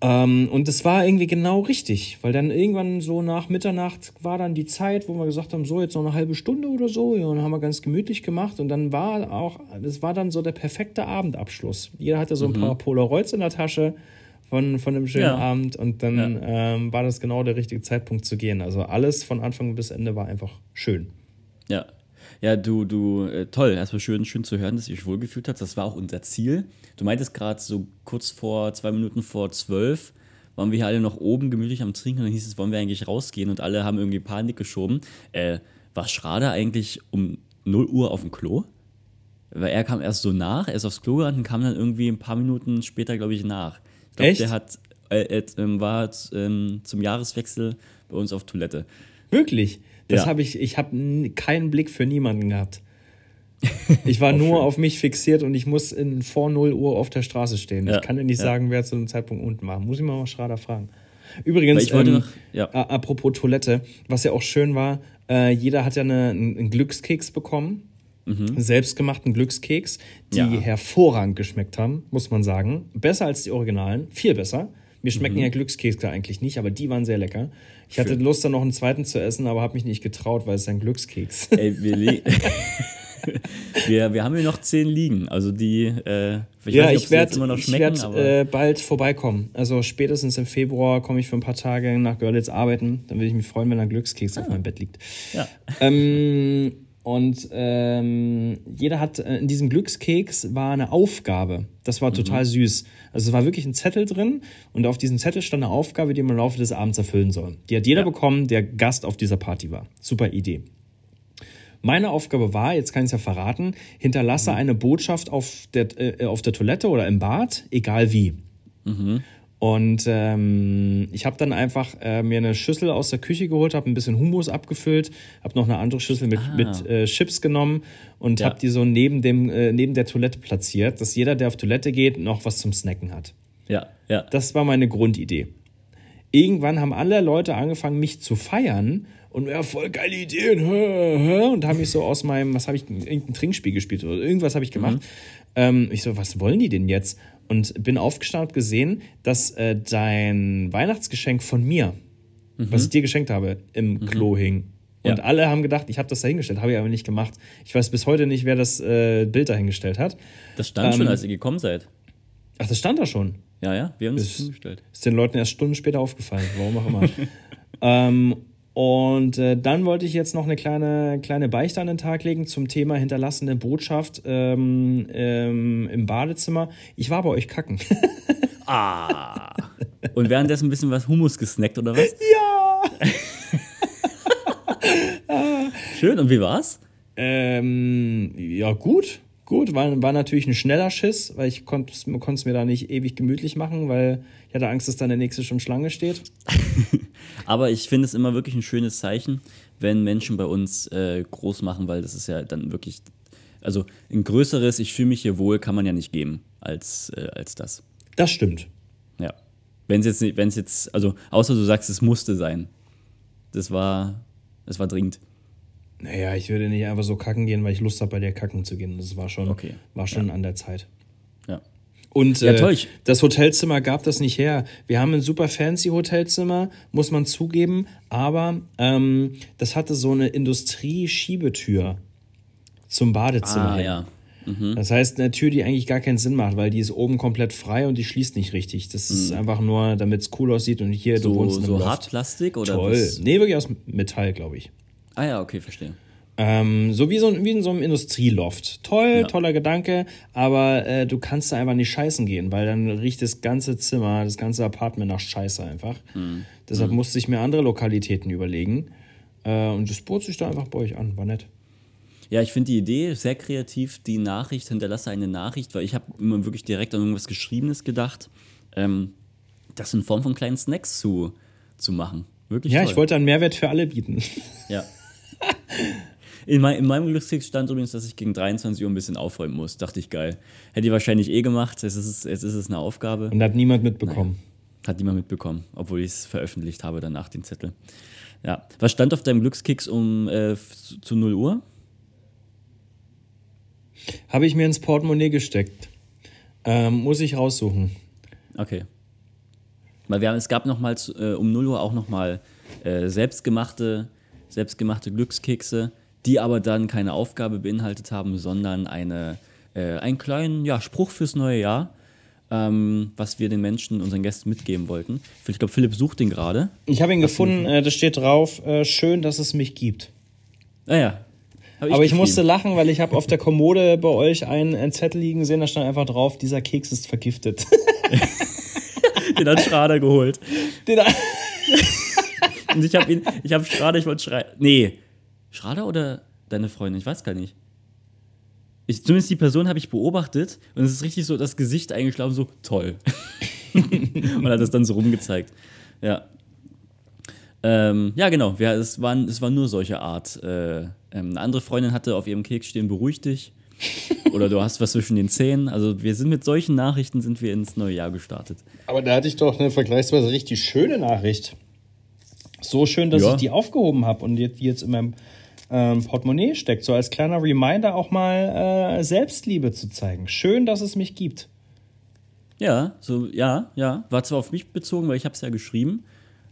Ähm, und es war irgendwie genau richtig, weil dann irgendwann so nach Mitternacht war dann die Zeit, wo wir gesagt haben, so jetzt noch eine halbe Stunde oder so, ja, und dann haben wir ganz gemütlich gemacht und dann war auch, das war dann so der perfekte Abendabschluss. Jeder hatte so ein mhm. paar Polaroids in der Tasche von, von einem schönen ja. Abend und dann ja. ähm, war das genau der richtige Zeitpunkt zu gehen. Also alles von Anfang bis Ende war einfach schön. Ja. Ja, du, du, äh, toll. Erstmal schön, schön zu hören, dass ihr euch wohlgefühlt habt. Das war auch unser Ziel. Du meintest gerade so kurz vor, zwei Minuten vor zwölf, waren wir hier alle noch oben gemütlich am Trinken und dann hieß es, wollen wir eigentlich rausgehen und alle haben irgendwie Panik geschoben. Äh, war Schrader eigentlich um 0 Uhr auf dem Klo? Weil er kam erst so nach, er ist aufs Klo gerannt und kam dann irgendwie ein paar Minuten später, glaube ich, nach. Ich glaube, Echt? der hat, äh, äh, ähm, war ähm, zum Jahreswechsel bei uns auf Toilette. Wirklich? Das Ja. habe ich, ich habe keinen Blick für niemanden gehabt. Ich war nur auf mich fixiert und ich muss in vor 0 Uhr auf der Straße stehen. Ja, Ich kann dir nicht ja. sagen, wer zu dem Zeitpunkt unten war. Muss ich mal Schrader fragen. Übrigens, ich wollte ähm, noch- ja. apropos Toilette, was ja auch schön war, äh, jeder hat ja eine, einen Glückskeks bekommen. Selbstgemachten Glückskeks, die Mhm. Hervorragend geschmeckt haben, muss man sagen. Besser als die Originalen, viel besser. Mir schmecken Mhm. ja Glückskekse eigentlich nicht, aber die waren sehr lecker. Ich hatte. Lust, dann noch einen zweiten zu essen, aber habe mich nicht getraut, weil es ist ein Glückskeks. Ey, wir, wir, wir haben hier noch zehn liegen. Also die, äh, ich ja, nicht, ich werde immer noch ich schmecken, werd, aber äh, bald vorbeikommen. Also spätestens im Februar komme ich für ein paar Tage nach Görlitz arbeiten. Dann würde ich mich freuen, wenn ein Glückskeks Ah. auf meinem Bett liegt. ja. Ähm, und ähm, jeder hat äh, in diesem Glückskeks war eine Aufgabe. Das Mhm. war total süß. Also es war wirklich ein Zettel drin und auf diesem Zettel stand eine Aufgabe, die man im Laufe des Abends erfüllen soll. Die hat jeder Ja. bekommen, der Gast auf dieser Party war. Super Idee. Meine Aufgabe war, jetzt kann ich es ja verraten, hinterlasse eine Botschaft auf der, äh, auf der Toilette oder im Bad, egal wie. Und ähm, ich habe dann einfach äh, mir eine Schüssel aus der Küche geholt, habe ein bisschen Hummus abgefüllt, habe noch eine andere Schüssel mit, mit äh, Chips genommen und Ja. habe die so neben, dem, äh, neben der Toilette platziert, dass jeder, der auf Toilette geht, noch was zum Snacken hat. ja, ja. Das war meine Grundidee. Irgendwann haben alle Leute angefangen, mich zu feiern und ja, voll geile Ideen hä, hä, und haben mich so aus meinem, was habe ich, irgendein Trinkspiel gespielt oder irgendwas habe ich gemacht. Ähm, ich so, was wollen die denn jetzt? Und bin aufgestanden und gesehen, dass äh, dein Weihnachtsgeschenk von mir, was ich dir geschenkt habe, im Klo hing. Und Ja. alle haben gedacht, ich habe das dahingestellt, habe ich aber nicht gemacht. Ich weiß bis heute nicht, wer das äh, Bild dahingestellt hat. Das stand schon, ähm, als ihr gekommen seid. Ach, das stand da schon. Ja, ja, wir haben ist- hingestellt. Ist den Leuten erst Stunden später aufgefallen, warum auch immer. ähm, und äh, dann wollte ich jetzt noch eine kleine, kleine Beichte an den Tag legen zum Thema hinterlassene Botschaft ähm, ähm, im Badezimmer. Ich war bei euch kacken. Ah. Und währenddessen ein bisschen was Hummus gesnackt, oder was? ja! Schön, und wie war's? Ähm, ja, gut. Gut, war, war natürlich ein schneller Schiss, weil ich konnte es mir da nicht ewig gemütlich machen, weil ich hatte Angst, dass dann der nächste schon Schlange steht. Aber ich finde es immer wirklich ein schönes Zeichen, wenn Menschen bei uns äh, groß machen, weil das ist ja dann wirklich, also ein größeres, ich fühle mich hier wohl, kann man ja nicht geben als, äh, als das. Das stimmt. Ja. Wenn es jetzt, wenn es jetzt, also außer du sagst, es musste sein. Das war, das war dringend. Naja, ich würde nicht einfach so kacken gehen, weil ich Lust habe, bei dir kacken zu gehen. Das war schon, Okay. war schon an der Zeit. Ja. Und Ja, äh, das Hotelzimmer gab das nicht her. Wir haben ein super fancy Hotelzimmer, muss man zugeben, aber ähm, das hatte so eine Industrieschiebetür zum Badezimmer. Ah, ja. Das heißt, eine Tür, die eigentlich gar keinen Sinn macht, weil die ist oben komplett frei und die schließt nicht richtig. Das ist einfach nur, damit es cool aussieht und hier, du Mhm. So, wohnst in einem so Loft. Hartplastik oder Toll. was? Nee, wirklich aus Metall, glaube ich. Ah ja, okay, verstehe. Ähm, so wie, so wie in so einem Industrieloft. Toll, Ja. toller Gedanke, aber äh, du kannst da einfach nicht scheißen gehen, weil dann riecht das ganze Zimmer, das ganze Apartment nach Scheiße einfach. Mhm. Deshalb musste ich mir andere Lokalitäten überlegen. Äh, und das bot sich da einfach bei euch an, war nett. Ja, ich finde die Idee sehr kreativ, die Nachricht, hinterlasse eine Nachricht, weil ich habe immer wirklich direkt an irgendwas Geschriebenes gedacht, ähm, das in Form von kleinen Snacks zu, zu machen. Wirklich Ja, toll. ich wollte einen Mehrwert für alle bieten. Ja. In, mein, in meinem Glückstext stand übrigens, dass ich gegen 23 Uhr ein bisschen aufräumen muss. Dachte ich geil. Hätte ich wahrscheinlich eh gemacht. Jetzt ist es, jetzt ist es eine Aufgabe. Und hat niemand mitbekommen. Hat niemand mitbekommen, obwohl ich es veröffentlicht habe danach, den Zettel. Ja. Was stand auf deinem Glückskeks um äh, zu, zu 0 Uhr? Habe ich mir ins Portemonnaie gesteckt. Ähm, muss ich raussuchen. Okay. Weil wir haben, es gab noch mal zu- äh, um 0 Uhr auch noch mal äh, selbstgemachte, selbstgemachte Glückskekse, die aber dann keine Aufgabe beinhaltet haben, sondern eine, äh, einen kleinen ja, Spruch fürs neue Jahr, ähm, was wir den Menschen, unseren Gästen mitgeben wollten. Ich glaube, Philipp sucht den gerade. Ich habe ihn gefunden, äh, da steht drauf, äh, schön, dass es mich gibt. Ah ja, Hab Aber ich musste lachen, weil ich habe auf der Kommode bei euch einen, einen Zettel liegen sehen, da stand einfach drauf, dieser Keks ist vergiftet. Den hat Schrader geholt. Den, Und ich habe ihn, ich habe Schrader, ich wollte schreien. Nee. Schrader oder deine Freundin? Ich weiß gar nicht. Ich, zumindest die Person habe ich beobachtet und es ist richtig so das Gesicht eingeschlafen, so toll. und hat das dann so rumgezeigt. Ja. Ähm, ja, genau. Ja, es, waren, es war nur solche Art. Äh, ähm, eine andere Freundin hatte auf ihrem Keks stehen, beruhig dich. Oder du hast was zwischen den Zähnen. Also wir sind mit solchen Nachrichten sind wir ins neue Jahr gestartet. Aber da hatte ich doch eine vergleichsweise richtig schöne Nachricht. So schön, dass Ja. ich die aufgehoben habe und jetzt, die jetzt in meinem ähm, Portemonnaie steckt. So als kleiner Reminder auch mal äh, Selbstliebe zu zeigen. Schön, dass es mich gibt. Ja, so, ja, ja. War zwar auf mich bezogen, weil ich habe es ja geschrieben,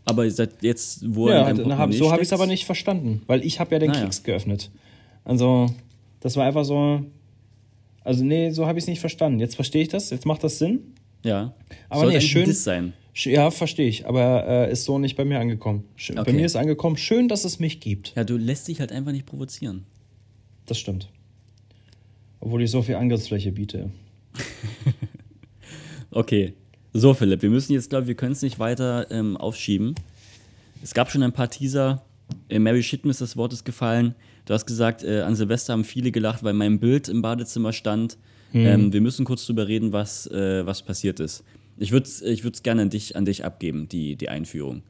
aber seit jetzt, wo er Ja, in deinem hab, so habe ich es aber nicht verstanden, weil ich habe ja den Ah, ja. Keks geöffnet. Also, das war einfach so. Also, nee, so habe ich es nicht verstanden. Jetzt verstehe ich das, jetzt macht das Sinn. Ja. Aber Sollte nee, schön- ein Diss sein. Sch- Ja, verstehe ich, aber äh, ist so nicht bei mir angekommen. Bei Okay. mir ist angekommen, schön, dass es mich gibt. Ja, du lässt dich halt einfach nicht provozieren. Das stimmt. Obwohl ich so viel Angriffsfläche biete. Okay. So, Philipp, wir müssen jetzt, glaube ich, wir können es nicht weiter ähm, aufschieben. Es gab schon ein paar Teaser. Äh, Mary Shitman ist das Wort ist gefallen. Du hast gesagt, äh, an Silvester haben viele gelacht, weil mein Bild im Badezimmer stand. Ähm, wir müssen kurz drüber reden, was, äh, was passiert ist. Ich würde es ich gerne an dich, an dich abgeben, die, die Einführung.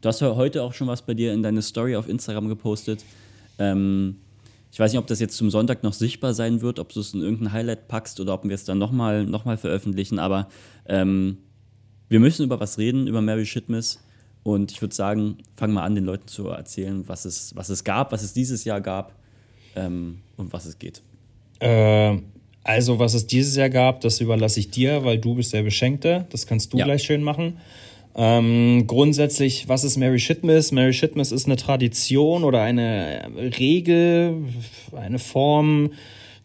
Du hast heute auch schon was bei dir in deine Story auf Instagram gepostet. Ähm, ich weiß nicht, ob das jetzt zum Sonntag noch sichtbar sein wird, ob du es in irgendein Highlight packst oder ob wir es dann nochmal noch mal veröffentlichen. Aber ähm, wir müssen über was reden, über Mary Shitmiss. Und ich würde sagen, fang mal an, den Leuten zu erzählen, was es, was es gab, was es dieses Jahr gab ähm, und was es geht. Äh, also, was es dieses Jahr gab, das überlasse ich dir, weil du bist der Beschenkte. Das kannst du Ja. gleich schön machen. Ähm, grundsätzlich, was ist Mary Shitmiss? Mary Shitmiss ist eine Tradition oder eine Regel, eine Form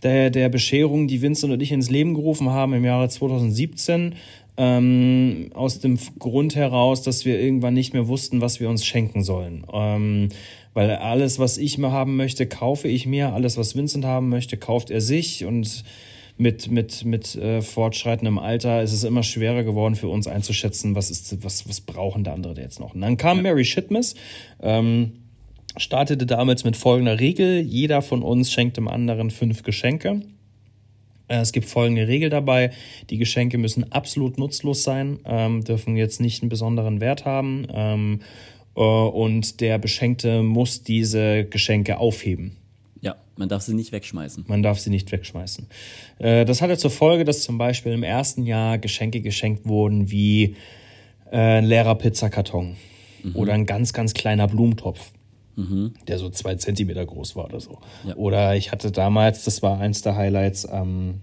der, der Bescherung, die Vincent und ich ins Leben gerufen haben im Jahre 2017. Ähm, aus dem Grund heraus, dass wir irgendwann nicht mehr wussten, was wir uns schenken sollen. Ähm, weil alles, was ich mir haben möchte, kaufe ich mir. Alles, was Vincent haben möchte, kauft er sich. Und mit, mit, mit äh, fortschreitendem Alter ist es immer schwerer geworden für uns einzuschätzen, was, ist, was, was brauchen der andere jetzt noch. Und dann kam Mary Shitmiss. Ähm, startete damals mit folgender Regel. Jeder von uns schenkt dem anderen fünf Geschenke. Äh, Es gibt folgende Regel dabei. Die Geschenke müssen absolut nutzlos sein, ähm, dürfen jetzt nicht einen besonderen Wert haben. Ähm, äh, und der Beschenkte muss diese Geschenke aufheben. Ja, man darf sie nicht wegschmeißen. Man darf sie nicht wegschmeißen. Äh, das hatte zur Folge, dass zum Beispiel im ersten Jahr Geschenke geschenkt wurden wie äh, ein leerer Pizzakarton oder ein ganz, ganz kleiner Blumentopf, der so zwei Zentimeter groß war oder so. Ja. Oder ich hatte damals, das war eins der Highlights, ähm,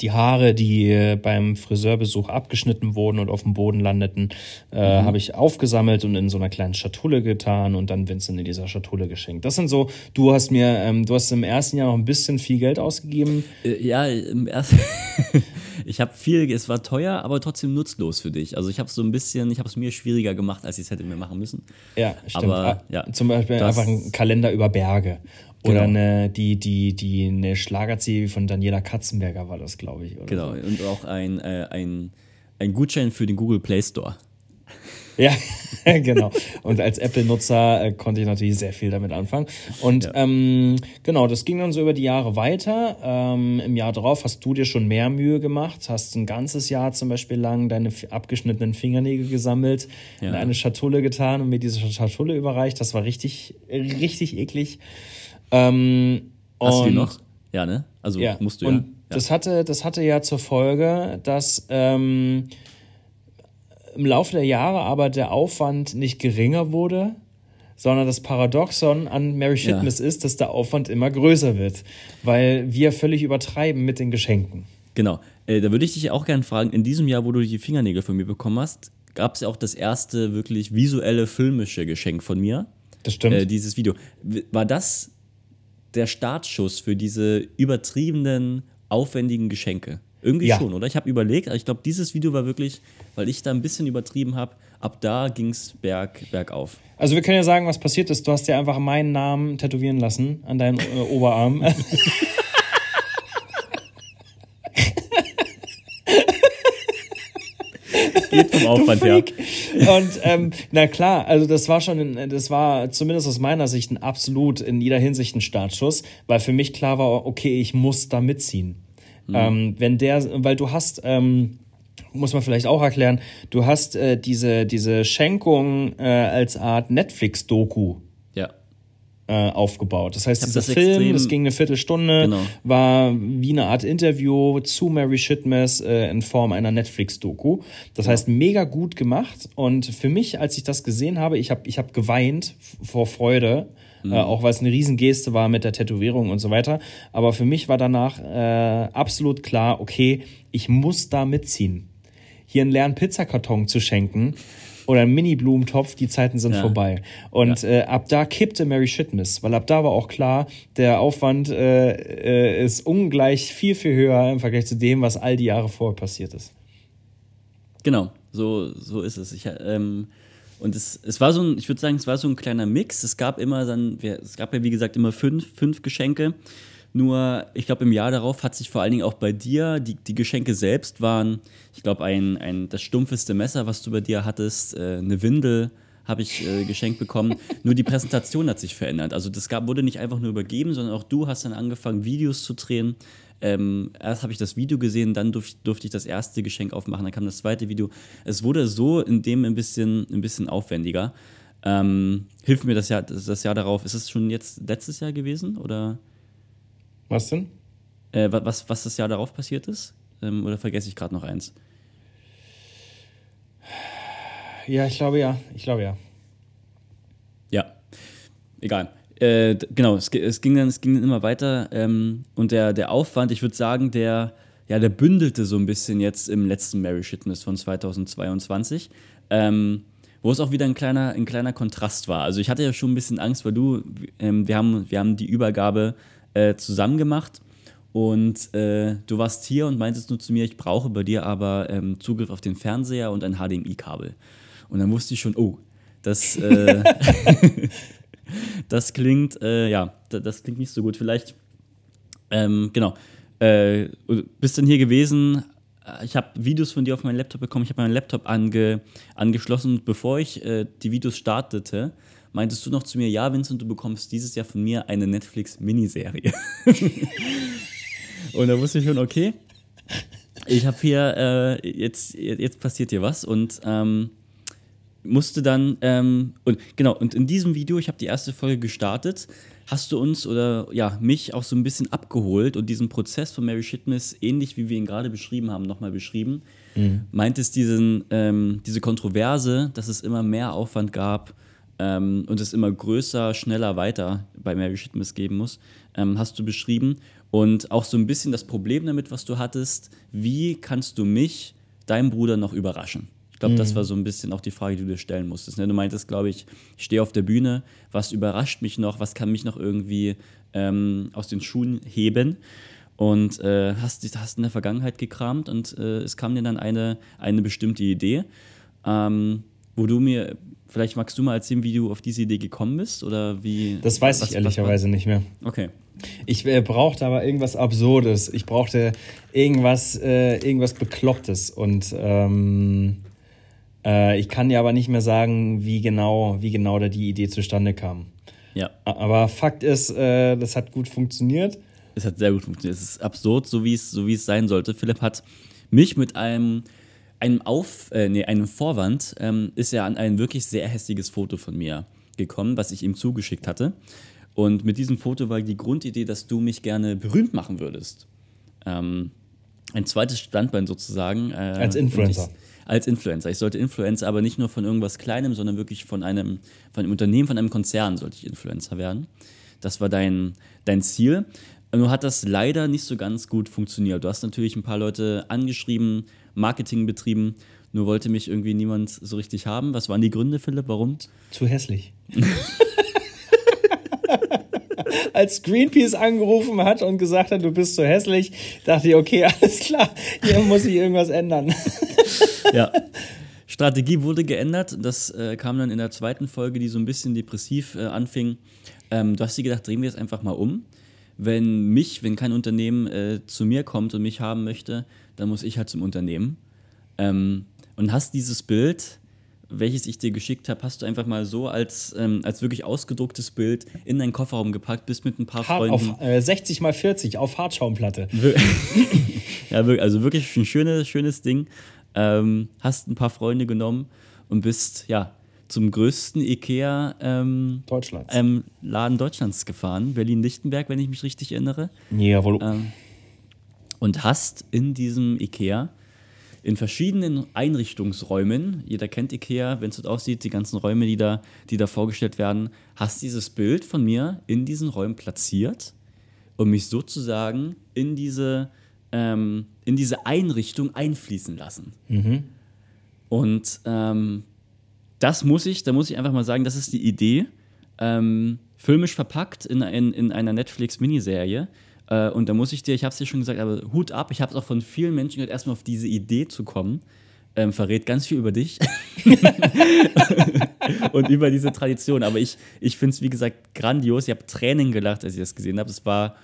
die Haare, die äh, beim Friseurbesuch abgeschnitten wurden und auf dem Boden landeten, äh, habe ich aufgesammelt und in so einer kleinen Schatulle getan und dann Vincent in dieser Schatulle geschenkt. Das sind so, du hast mir, ähm, du hast im ersten Jahr noch ein bisschen viel Geld ausgegeben. Äh, ja, im ersten. ich habe viel, es war teuer, aber trotzdem nutzlos für dich. Also ich habe so ein bisschen, ich habe es mir schwieriger gemacht, als ich es hätte mir machen müssen. Ja, stimmt. Aber, Ah, ja, Zum Beispiel einfach ein Kalender über Berge. Oder Genau. eine, die, die, die, eine Schlager-CD von Daniela Katzenberger war das, glaube ich. Oder Genau. Und auch ein, äh, ein, ein Gutschein für den Google Play Store. Ja, genau. Und als Apple-Nutzer äh, konnte ich natürlich sehr viel damit anfangen. Und Ja. ähm, genau, das ging dann so über die Jahre weiter. Ähm, Im Jahr drauf hast du dir schon mehr Mühe gemacht, hast ein ganzes Jahr zum Beispiel lang deine abgeschnittenen Fingernägel gesammelt, in Ja. eine Schatulle getan und mir diese Schatulle überreicht. Das war richtig, richtig eklig. Ähm, Hast du die noch? Ja, ne? Also ja, musst du und ja. ja. Das, hatte, das hatte ja zur Folge, dass ähm, im Laufe der Jahre aber der Aufwand nicht geringer wurde, sondern das Paradoxon an Mary Shitmiss ist, dass der Aufwand immer größer wird, weil wir völlig übertreiben mit den Geschenken. Genau. Äh, da würde ich dich auch gerne fragen, in diesem Jahr, wo du die Fingernägel von mir bekommen hast, gab es ja auch das erste wirklich visuelle, filmische Geschenk von mir. Das stimmt. Äh, dieses Video. War das der Startschuss für diese übertriebenen, aufwendigen Geschenke? Irgendwie Ja. schon, oder? Ich habe überlegt, aber ich glaube, dieses Video war wirklich, weil ich da ein bisschen übertrieben habe, ab da ging es berg, bergauf. Also wir können ja sagen, was passiert ist. Du hast dir einfach meinen Namen tätowieren lassen an deinen äh, Oberarm. Geht vom Aufwand her. Und ähm, na klar, also das war schon, ein, das war zumindest aus meiner Sicht ein absolut in jeder Hinsicht ein Startschuss, weil für mich klar war, okay, ich muss da mitziehen. Ähm, wenn der, weil du hast, ähm, muss man vielleicht auch erklären, du hast äh, diese, diese Schenkung äh, als Art Netflix-Doku aufgebaut. Das heißt, dieser das Film, das ging eine Viertelstunde, Genau. war wie eine Art Interview zu Mary Shitmess äh, in Form einer Netflix-Doku. Das heißt, mega gut gemacht. Und für mich, als ich das gesehen habe, ich habe ich hab geweint vor Freude. Mhm. Äh, auch weil es eine Riesengeste war mit der Tätowierung und so weiter. Aber für mich war danach äh, absolut klar, okay, ich muss da mitziehen. Hier einen leeren Pizzakarton zu schenken oder einen Mini-Blumentopf, die Zeiten sind Ja. vorbei. Und äh, ab da kippte Mary Shitmiss, weil ab da war auch klar, der Aufwand äh, äh, ist ungleich viel, viel höher im Vergleich zu dem, was all die Jahre vorher passiert ist. Genau, so, so ist es. Ich, ähm, und es, es war so ein, ich würde sagen, es war so ein kleiner Mix. Es gab immer dann, es gab ja wie gesagt immer fünf, fünf Geschenke. Nur, ich glaube, im Jahr darauf hat sich vor allen Dingen auch bei dir, die, die Geschenke selbst waren, ich glaube, ein, ein, das stumpfeste Messer, was du bei dir hattest, äh, eine Windel habe ich äh, geschenkt bekommen. Nur die Präsentation hat sich verändert. Also das gab, wurde nicht einfach nur übergeben, sondern auch du hast dann angefangen, Videos zu drehen. Ähm, erst habe ich das Video gesehen, dann durf, durfte ich das erste Geschenk aufmachen, dann kam das zweite Video. Es wurde so in dem ein bisschen, ein bisschen aufwendiger. Ähm, hilft mir das Jahr, das, das Jahr darauf. Ist es schon jetzt letztes Jahr gewesen? Oder Was denn? äh, wa- was, was das Jahr darauf passiert ist? Ähm, oder vergesse ich gerade noch eins? Ja, ich glaube ja. Ich glaube ja. Ja, egal. Äh, genau, es, es, ging dann, es ging dann immer weiter ähm, und der, der Aufwand, ich würde sagen, der, ja, der bündelte so ein bisschen jetzt im letzten Mary Shitness von 2022, ähm, wo es auch wieder ein kleiner, ein kleiner Kontrast war. Also ich hatte ja schon ein bisschen Angst, weil du, ähm, wir, haben, wir haben die Übergabe äh, zusammen gemacht und äh, du warst hier und meintest nur zu mir, ich brauche bei dir aber ähm, Zugriff auf den Fernseher und ein HDMI-Kabel. Und dann wusste ich schon, oh, das, äh, das klingt, äh, ja, da- das klingt nicht so gut. Vielleicht, ähm, genau, äh, du bist dann hier gewesen. Ich habe Videos von dir auf meinen Laptop bekommen. Ich habe meinen Laptop ange, angeschlossen. Und bevor ich äh, die Videos startete, meintest du noch zu mir, ja, Vincent, du bekommst dieses Jahr von mir eine Netflix-Miniserie. Und da wusste ich schon, okay, ich habe hier, äh, jetzt, jetzt passiert hier was. Und ähm, musste dann, ähm, und genau, und in diesem Video, ich habe die erste Folge gestartet, hast du uns oder ja, mich auch so ein bisschen abgeholt und diesen Prozess von Mary Shitness, ähnlich wie wir ihn gerade beschrieben haben, nochmal beschrieben. Meintest diesen, ähm, diese Kontroverse, dass es immer mehr Aufwand gab ähm, und es immer größer, schneller weiter bei Mary Shitness geben muss, ähm, hast du beschrieben. Und auch so ein bisschen das Problem damit, was du hattest, wie kannst du mich, deinem Bruder, noch überraschen? Ich glaube, das war so ein bisschen auch die Frage, die du dir stellen musstest. Ne? Du meintest, glaube ich, ich stehe auf der Bühne, was überrascht mich noch, was kann mich noch irgendwie ähm, aus den Schuhen heben? Und äh, hast, hast in der Vergangenheit gekramt und äh, es kam dir dann eine, eine bestimmte Idee, ähm, wo du mir, vielleicht magst du mal erzählen, wie du auf diese Idee gekommen bist oder wie. Das weiß was- ich ehrlicherweise nicht mehr. Okay. Ich äh, brauchte aber irgendwas Absurdes. Ich brauchte irgendwas, äh, irgendwas Beklopptes. Und ähm, äh, ich kann dir aber nicht mehr sagen, wie genau, wie genau da die Idee zustande kam. Ja. Aber Fakt ist, äh, das hat gut funktioniert. Es hat sehr gut funktioniert. Es ist absurd, so wie es, so wie es sein sollte. Philipp hat mich mit einem, einem Auf, äh, nee, einem Vorwand, ähm, ist er an ein wirklich sehr hässliches Foto von mir gekommen, was ich ihm zugeschickt hatte. Und mit diesem Foto war die Grundidee, dass du mich gerne berühmt machen würdest. Ähm, ein zweites Standbein sozusagen. Äh, Als Influencer. Ich, als Influencer. Ich sollte Influencer, aber nicht nur von irgendwas Kleinem, sondern wirklich von einem, von einem Unternehmen, von einem Konzern sollte ich Influencer werden. Das war dein, dein Ziel. Nur hat das leider nicht so ganz gut funktioniert. Du hast natürlich ein paar Leute angeschrieben, Marketing betrieben, nur wollte mich irgendwie niemand so richtig haben. Was waren die Gründe, Philipp? Warum? Zu hässlich. als Greenpeace angerufen hat und gesagt hat, du bist so hässlich, dachte ich, okay, alles klar, hier muss ich irgendwas ändern. Ja. Strategie wurde geändert. Das äh, kam dann in der zweiten Folge, die so ein bisschen depressiv äh, anfing. Ähm, du hast dir gedacht, drehen wir es einfach mal um. Wenn mich, wenn kein Unternehmen äh, zu mir kommt und mich haben möchte, dann muss ich halt zum Unternehmen. Ähm, und hast dieses Bild, welches ich dir geschickt habe, hast du einfach mal so als, ähm, als wirklich ausgedrucktes Bild in deinen Kofferraum gepackt, bist mit ein paar Hart Freunden. auf äh, 60 mal 40 auf Hartschaumplatte. ja, also wirklich ein schönes, schönes Ding. Ähm, hast ein paar Freunde genommen und bist ja zum größten IKEA ähm, Deutschlands. ähm, Laden Deutschlands gefahren, Berlin-Lichtenberg, wenn ich mich richtig erinnere. Jawohl. Ähm, und hast in diesem IKEA in verschiedenen Einrichtungsräumen, jeder kennt IKEA, wenn es dort aussieht, die ganzen Räume, die da, die da vorgestellt werden, hast dieses Bild von mir in diesen Räumen platziert und mich sozusagen in diese, ähm, in diese Einrichtung einfließen lassen. Und ähm, das muss ich, da muss ich einfach mal sagen, das ist die Idee. Ähm, filmisch verpackt in, in, in einer Netflix-Miniserie. Äh, und da muss ich dir, ich habe es dir schon gesagt, aber Hut ab, ich habe es auch von vielen Menschen gehört, erstmal auf diese Idee zu kommen. Ähm, verrät ganz viel über dich und über diese Tradition. Aber ich, ich finde es, wie gesagt, grandios. Ich habe Tränen gelacht, als ich das gesehen habe. Es war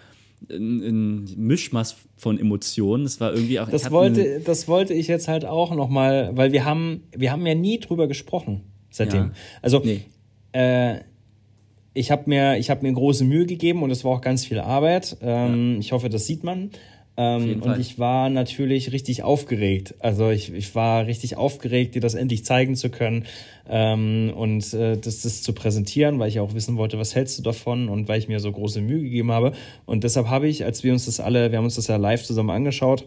ein, Mischmasch von Emotionen. Es war irgendwie auch. Das wollte, das wollte ich jetzt halt auch nochmal, weil wir haben, wir haben ja nie drüber gesprochen seitdem. Ja. Also Nee. äh, ich habe mir, ich mir große Mühe gegeben und es war auch ganz viel Arbeit. Ähm, Ich hoffe, das sieht man. Ähm, und Fall. ich war natürlich richtig aufgeregt. Also ich, ich war richtig aufgeregt, dir das endlich zeigen zu können ähm, und äh, das, das zu präsentieren, weil ich auch wissen wollte, was hältst du davon und weil ich mir so große Mühe gegeben habe. Und deshalb habe ich, als wir uns das alle, wir haben uns das ja live zusammen angeschaut,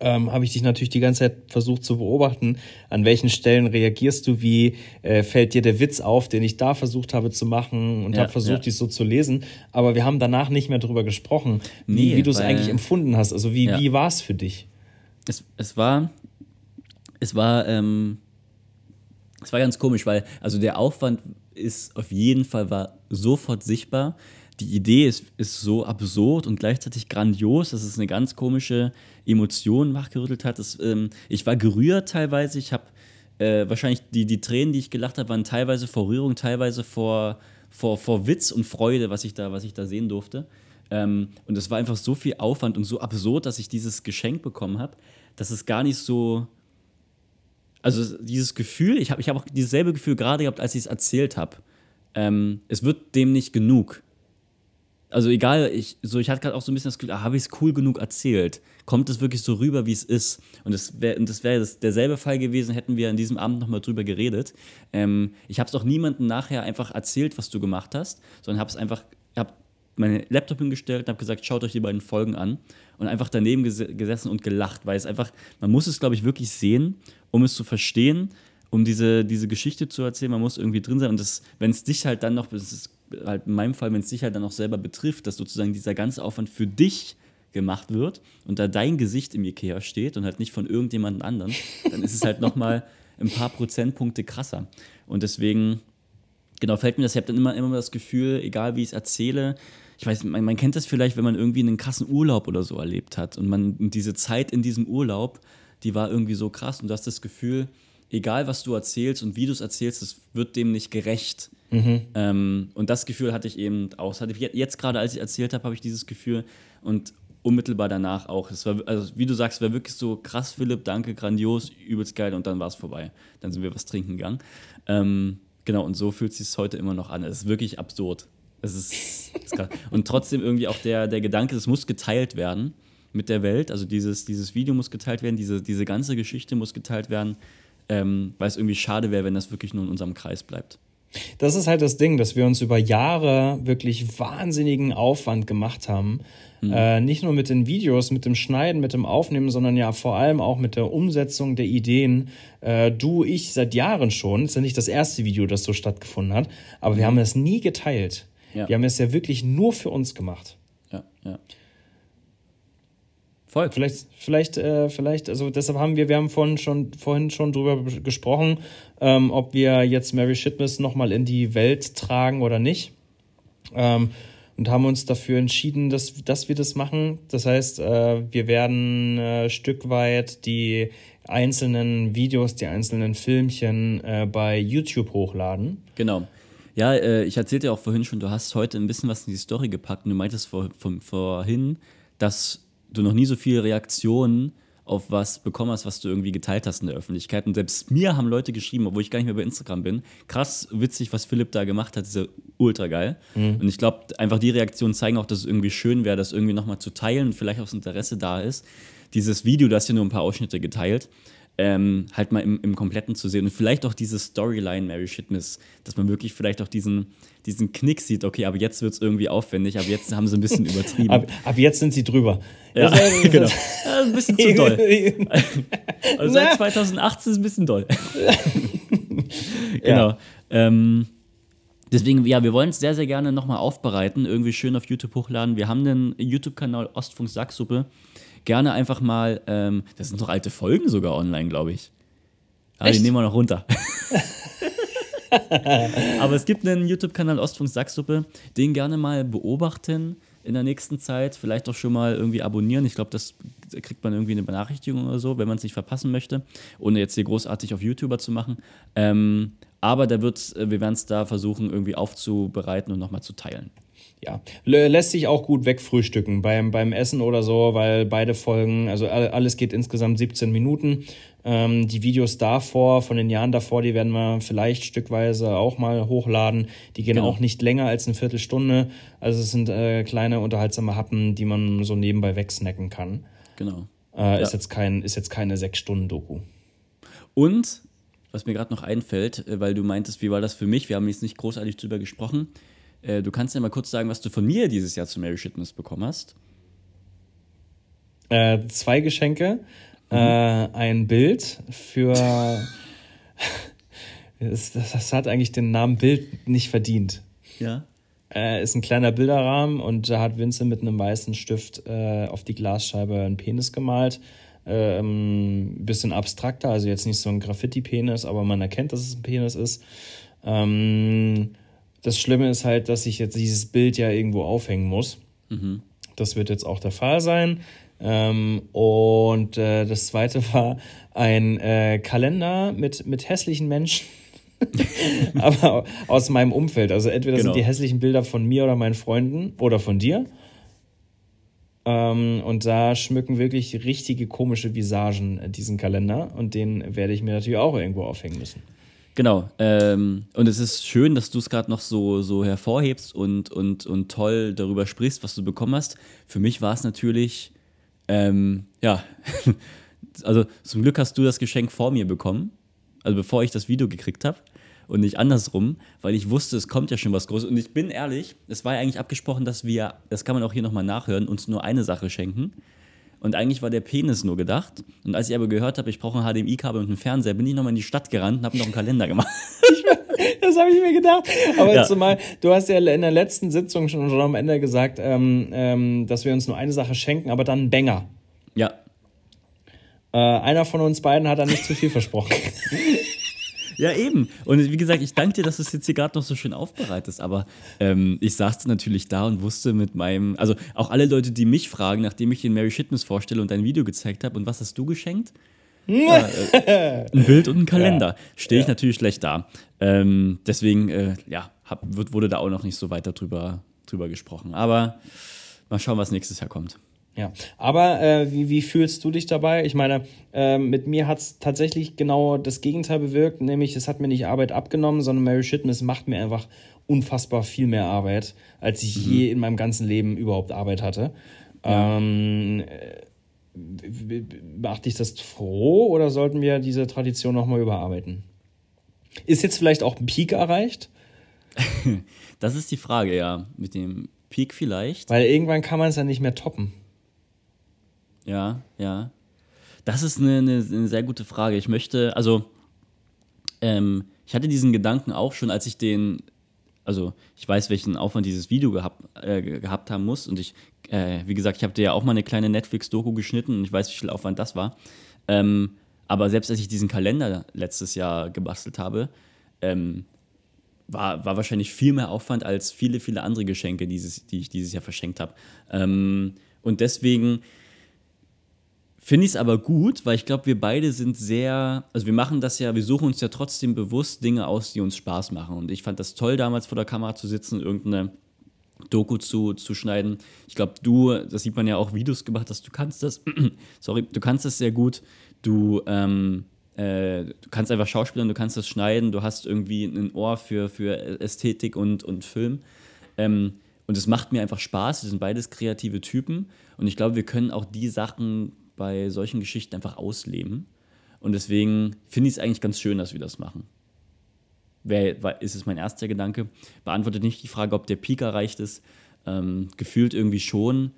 ähm, habe ich dich natürlich die ganze Zeit versucht zu beobachten. An welchen Stellen reagierst du wie? Äh, fällt dir der Witz auf, den ich da versucht habe zu machen und Ja, habe versucht, ja. dich so zu lesen. Aber wir haben danach nicht mehr drüber gesprochen, wie, Nee, wie du es eigentlich empfunden hast. Also wie, Ja. wie war es für dich? es, es war, es war, ähm, es war ganz komisch, weil also der Aufwand ist auf jeden Fall war sofort sichtbar. Die Idee ist, ist so absurd und gleichzeitig grandios, dass es eine ganz komische Emotion wachgerüttelt hat. Es, ähm, ich war gerührt teilweise. Ich habe äh, wahrscheinlich die, die Tränen, die ich gelacht habe, waren teilweise vor Rührung, teilweise vor, vor, vor Witz und Freude, was ich da, was ich da sehen durfte. Ähm, und es war einfach so viel Aufwand und so absurd, dass ich dieses Geschenk bekommen habe, dass es gar nicht so. Also dieses Gefühl, ich habe ich hab auch dieses selbe Gefühl gerade gehabt, als ich es erzählt habe. Ähm, es wird dem nicht genug. Also egal, ich, so, ich hatte gerade auch so ein bisschen das Gefühl, ah, habe ich es cool genug erzählt? Kommt es wirklich so rüber, wie es ist? Und das wäre das wär das, derselbe Fall gewesen, hätten wir an diesem Abend nochmal drüber geredet. Ähm, ich habe es auch niemandem nachher einfach erzählt, was du gemacht hast, sondern habe es einfach, habe meinen Laptop hingestellt und habe gesagt, schaut euch die beiden Folgen an und einfach daneben ges gesessen und gelacht, weil es einfach, man muss es, glaube ich, wirklich sehen, um es zu verstehen, um diese, diese Geschichte zu erzählen, man muss irgendwie drin sein und wenn es dich halt dann noch, das ist halt in meinem Fall, wenn es dich halt dann auch selber betrifft, dass sozusagen dieser ganze Aufwand für dich gemacht wird und da dein Gesicht im Ikea steht und halt nicht von irgendjemand anderen, dann ist es halt nochmal ein paar Prozentpunkte krasser. Und deswegen, genau, fällt mir das, ich habe dann immer, immer das Gefühl, egal wie ich es erzähle, ich weiß, man, man kennt das vielleicht, wenn man irgendwie einen krassen Urlaub oder so erlebt hat und man diese Zeit in diesem Urlaub, die war irgendwie so krass und du hast das Gefühl, egal was du erzählst und wie du es erzählst, es wird dem nicht gerecht. Ähm, und das Gefühl hatte ich eben auch. Hatte jetzt, gerade, als ich erzählt habe, habe ich dieses Gefühl und unmittelbar danach auch. Es war, also wie du sagst, war wirklich so krass, Philipp, danke, grandios, übelst geil und dann war es vorbei. Dann sind wir was trinken gegangen. Ähm, genau, und so fühlt es sich heute immer noch an. Es ist wirklich absurd. Es ist, ist krass. Und trotzdem irgendwie auch der, der Gedanke, es muss geteilt werden mit der Welt. Also dieses, dieses Video muss geteilt werden, diese, diese ganze Geschichte muss geteilt werden, ähm, weil es irgendwie schade wäre, wenn das wirklich nur in unserem Kreis bleibt. Das ist halt das Ding, dass wir uns über Jahre wirklich wahnsinnigen Aufwand gemacht haben. Äh, nicht nur mit den Videos, mit dem Schneiden, mit dem Aufnehmen, sondern ja vor allem auch mit der Umsetzung der Ideen. Äh, du, ich seit Jahren schon. Das ist ja nicht das erste Video, das so stattgefunden hat, aber wir haben es nie geteilt. Ja. Wir haben es ja wirklich nur für uns gemacht. Ja, ja. Voll. Vielleicht, vielleicht, äh, vielleicht, also deshalb haben wir, wir haben vorhin schon, vorhin schon drüber gesprochen, ähm, ob wir jetzt Mary Shitmas nochmal in die Welt tragen oder nicht. Ähm, und haben uns dafür entschieden, dass, dass wir das machen. Das heißt, äh, wir werden äh, Stück weit die einzelnen Videos, die einzelnen Filmchen äh, bei YouTube hochladen. Genau. Ja, äh, ich erzählte ja auch vorhin schon, du hast heute ein bisschen was in die Story gepackt und du meintest vor, vor, vorhin, dass du noch nie so viele Reaktionen auf was bekommen hast, was du irgendwie geteilt hast in der Öffentlichkeit. Und selbst mir haben Leute geschrieben, obwohl ich gar nicht mehr bei Instagram bin. Krass witzig, was Philipp da gemacht hat, ist ja ultra geil. Mhm. Und ich glaube, einfach die Reaktionen zeigen auch, dass es irgendwie schön wäre, das irgendwie nochmal zu teilen und vielleicht auch das Interesse da ist. Dieses Video, du hast ja nur ein paar Ausschnitte geteilt ähm, halt mal im, im Kompletten zu sehen. Und vielleicht auch diese Storyline Mary Shitness, dass man wirklich vielleicht auch diesen, diesen Knick sieht, okay, aber jetzt wird es irgendwie aufwendig, aber jetzt haben sie ein bisschen übertrieben. ab, ab jetzt sind sie drüber. Ja, genau. Ja, ein bisschen zu doll. also seit 2018 ist es ein bisschen doll. genau. Ja. Ähm, Deswegen, ja, wir wollen es sehr, sehr gerne nochmal aufbereiten, irgendwie schön auf YouTube hochladen. Wir haben den YouTube-Kanal Ostfunk Sacksuppe gerne einfach mal, ähm, das sind noch alte Folgen sogar online, glaube ich. Aber die nehmen wir noch runter. Aber es gibt einen YouTube-Kanal Ostfunk Sacksuppe, den gerne mal beobachten in der nächsten Zeit. Vielleicht auch schon mal irgendwie abonnieren. Ich glaube, das kriegt man irgendwie eine Benachrichtigung oder so, wenn man es nicht verpassen möchte, ohne jetzt hier großartig auf YouTuber zu machen. Ähm, aber da wird, wir werden es da versuchen, irgendwie aufzubereiten und nochmal zu teilen ja, lässt sich auch gut wegfrühstücken beim, beim Essen oder so, weil beide Folgen, also alles geht insgesamt 17 Minuten. Ähm, die Videos davor, von den Jahren davor, die werden wir vielleicht stückweise auch mal hochladen. Die gehen genau. auch nicht länger als eine Viertelstunde. Also es sind äh, kleine unterhaltsame Happen, die man so nebenbei wegsnacken kann. Genau. Äh, ja. ist, jetzt kein, ist jetzt keine sechs Stunden Doku. Und was mir gerade noch einfällt, äh, weil du meintest, wie war das für mich? Wir haben jetzt nicht großartig drüber gesprochen. Äh, du kannst ja mal kurz sagen, was du von mir dieses Jahr zu Mary Shitness bekommen hast. Äh, zwei Geschenke. Mhm. Äh, ein Bild für. das, das, hat eigentlich den Namen Bild nicht verdient. Ja. Äh, ist ein kleiner Bilderrahmen und da hat Vincent mit einem weißen Stift äh, auf die Glasscheibe einen Penis gemalt. Ähm, bisschen abstrakter, also jetzt nicht so ein Graffiti-Penis, aber man erkennt, dass es ein Penis ist. Ähm, das Schlimme ist halt, dass ich jetzt dieses Bild ja irgendwo aufhängen muss. Mhm. Das wird jetzt auch der Fall sein. Ähm, und äh, das zweite war ein äh, Kalender mit, mit hässlichen Menschen. aber aus meinem Umfeld. Also entweder genau. sind die hässlichen Bilder von mir oder meinen Freunden oder von dir. Ähm, und da schmücken wirklich richtige komische Visagen äh, diesen Kalender. Und den werde ich mir natürlich auch irgendwo aufhängen müssen. Genau. Ähm, und es ist schön, dass du es gerade noch so, so hervorhebst und, und, und toll darüber sprichst, was du bekommen hast. Für mich war es natürlich, ähm, ja, also zum Glück hast du das Geschenk vor mir bekommen, also bevor ich das Video gekriegt habe und nicht andersrum, weil ich wusste, es kommt ja schon was Großes. Und ich bin ehrlich, es war ja eigentlich abgesprochen, dass wir, das kann man auch hier nochmal nachhören, uns nur eine Sache schenken. Und eigentlich war der Penis nur gedacht. Und als ich aber gehört habe, ich brauche ein HDMI-Kabel und einen Fernseher, bin ich nochmal in die Stadt gerannt und habe noch einen Kalender gemacht. das habe ich mir gedacht. Aber ja. zumal, du hast ja in der letzten Sitzung schon, schon am Ende gesagt, ähm, ähm, dass wir uns nur eine Sache schenken, aber dann einen Banger. Ja. Äh, einer von uns beiden hat da nicht zu viel versprochen. Ja, eben. Und wie gesagt, ich danke dir, dass du es jetzt hier gerade noch so schön aufbereitest. Aber ähm, ich saß natürlich da und wusste mit meinem, also auch alle Leute, die mich fragen, nachdem ich den Mary Shitness vorstelle und dein Video gezeigt habe, und was hast du geschenkt? ja, äh, ein Bild und ein Kalender. Ja. Stehe ich ja. natürlich schlecht da. Ähm, deswegen, äh, ja, hab, wurde da auch noch nicht so weiter drüber, drüber gesprochen. Aber mal schauen, was nächstes Jahr kommt. Ja, aber äh, wie, wie fühlst du dich dabei? Ich meine, äh, mit mir hat es tatsächlich genau das Gegenteil bewirkt, nämlich es hat mir nicht Arbeit abgenommen, sondern Mary Shitness macht mir einfach unfassbar viel mehr Arbeit, als ich mhm. je in meinem ganzen Leben überhaupt Arbeit hatte. Ja. Ähm, äh, macht dich das froh oder sollten wir diese Tradition nochmal überarbeiten? Ist jetzt vielleicht auch ein Peak erreicht? das ist die Frage, ja. Mit dem Peak vielleicht. Weil irgendwann kann man es ja nicht mehr toppen. Ja, ja. Das ist eine, eine, eine sehr gute Frage. Ich möchte, also, ähm, ich hatte diesen Gedanken auch schon, als ich den, also ich weiß, welchen Aufwand dieses Video gehabt, äh, gehabt haben muss. Und ich, äh, wie gesagt, ich habe dir ja auch mal eine kleine Netflix-Doku geschnitten und ich weiß, wie viel Aufwand das war. Ähm, aber selbst als ich diesen Kalender letztes Jahr gebastelt habe, ähm, war, war wahrscheinlich viel mehr Aufwand als viele, viele andere Geschenke, dieses, die ich dieses Jahr verschenkt habe. Ähm, und deswegen finde ich es aber gut, weil ich glaube, wir beide sind sehr, also wir machen das ja, wir suchen uns ja trotzdem bewusst Dinge aus, die uns Spaß machen. Und ich fand das toll, damals vor der Kamera zu sitzen, irgendeine Doku zu, zu schneiden. Ich glaube, du, das sieht man ja auch Videos gemacht, dass du kannst das, sorry, du kannst das sehr gut. Du, ähm, äh, du kannst einfach schauspielern, du kannst das schneiden, du hast irgendwie ein Ohr für, für Ästhetik und, und Film. Ähm, und es macht mir einfach Spaß. Wir sind beides kreative Typen. Und ich glaube, wir können auch die Sachen bei solchen Geschichten einfach ausleben. Und deswegen finde ich es eigentlich ganz schön, dass wir das machen. Wär, ist es mein erster Gedanke. Beantwortet nicht die Frage, ob der Peak erreicht ist. Ähm, gefühlt irgendwie schon.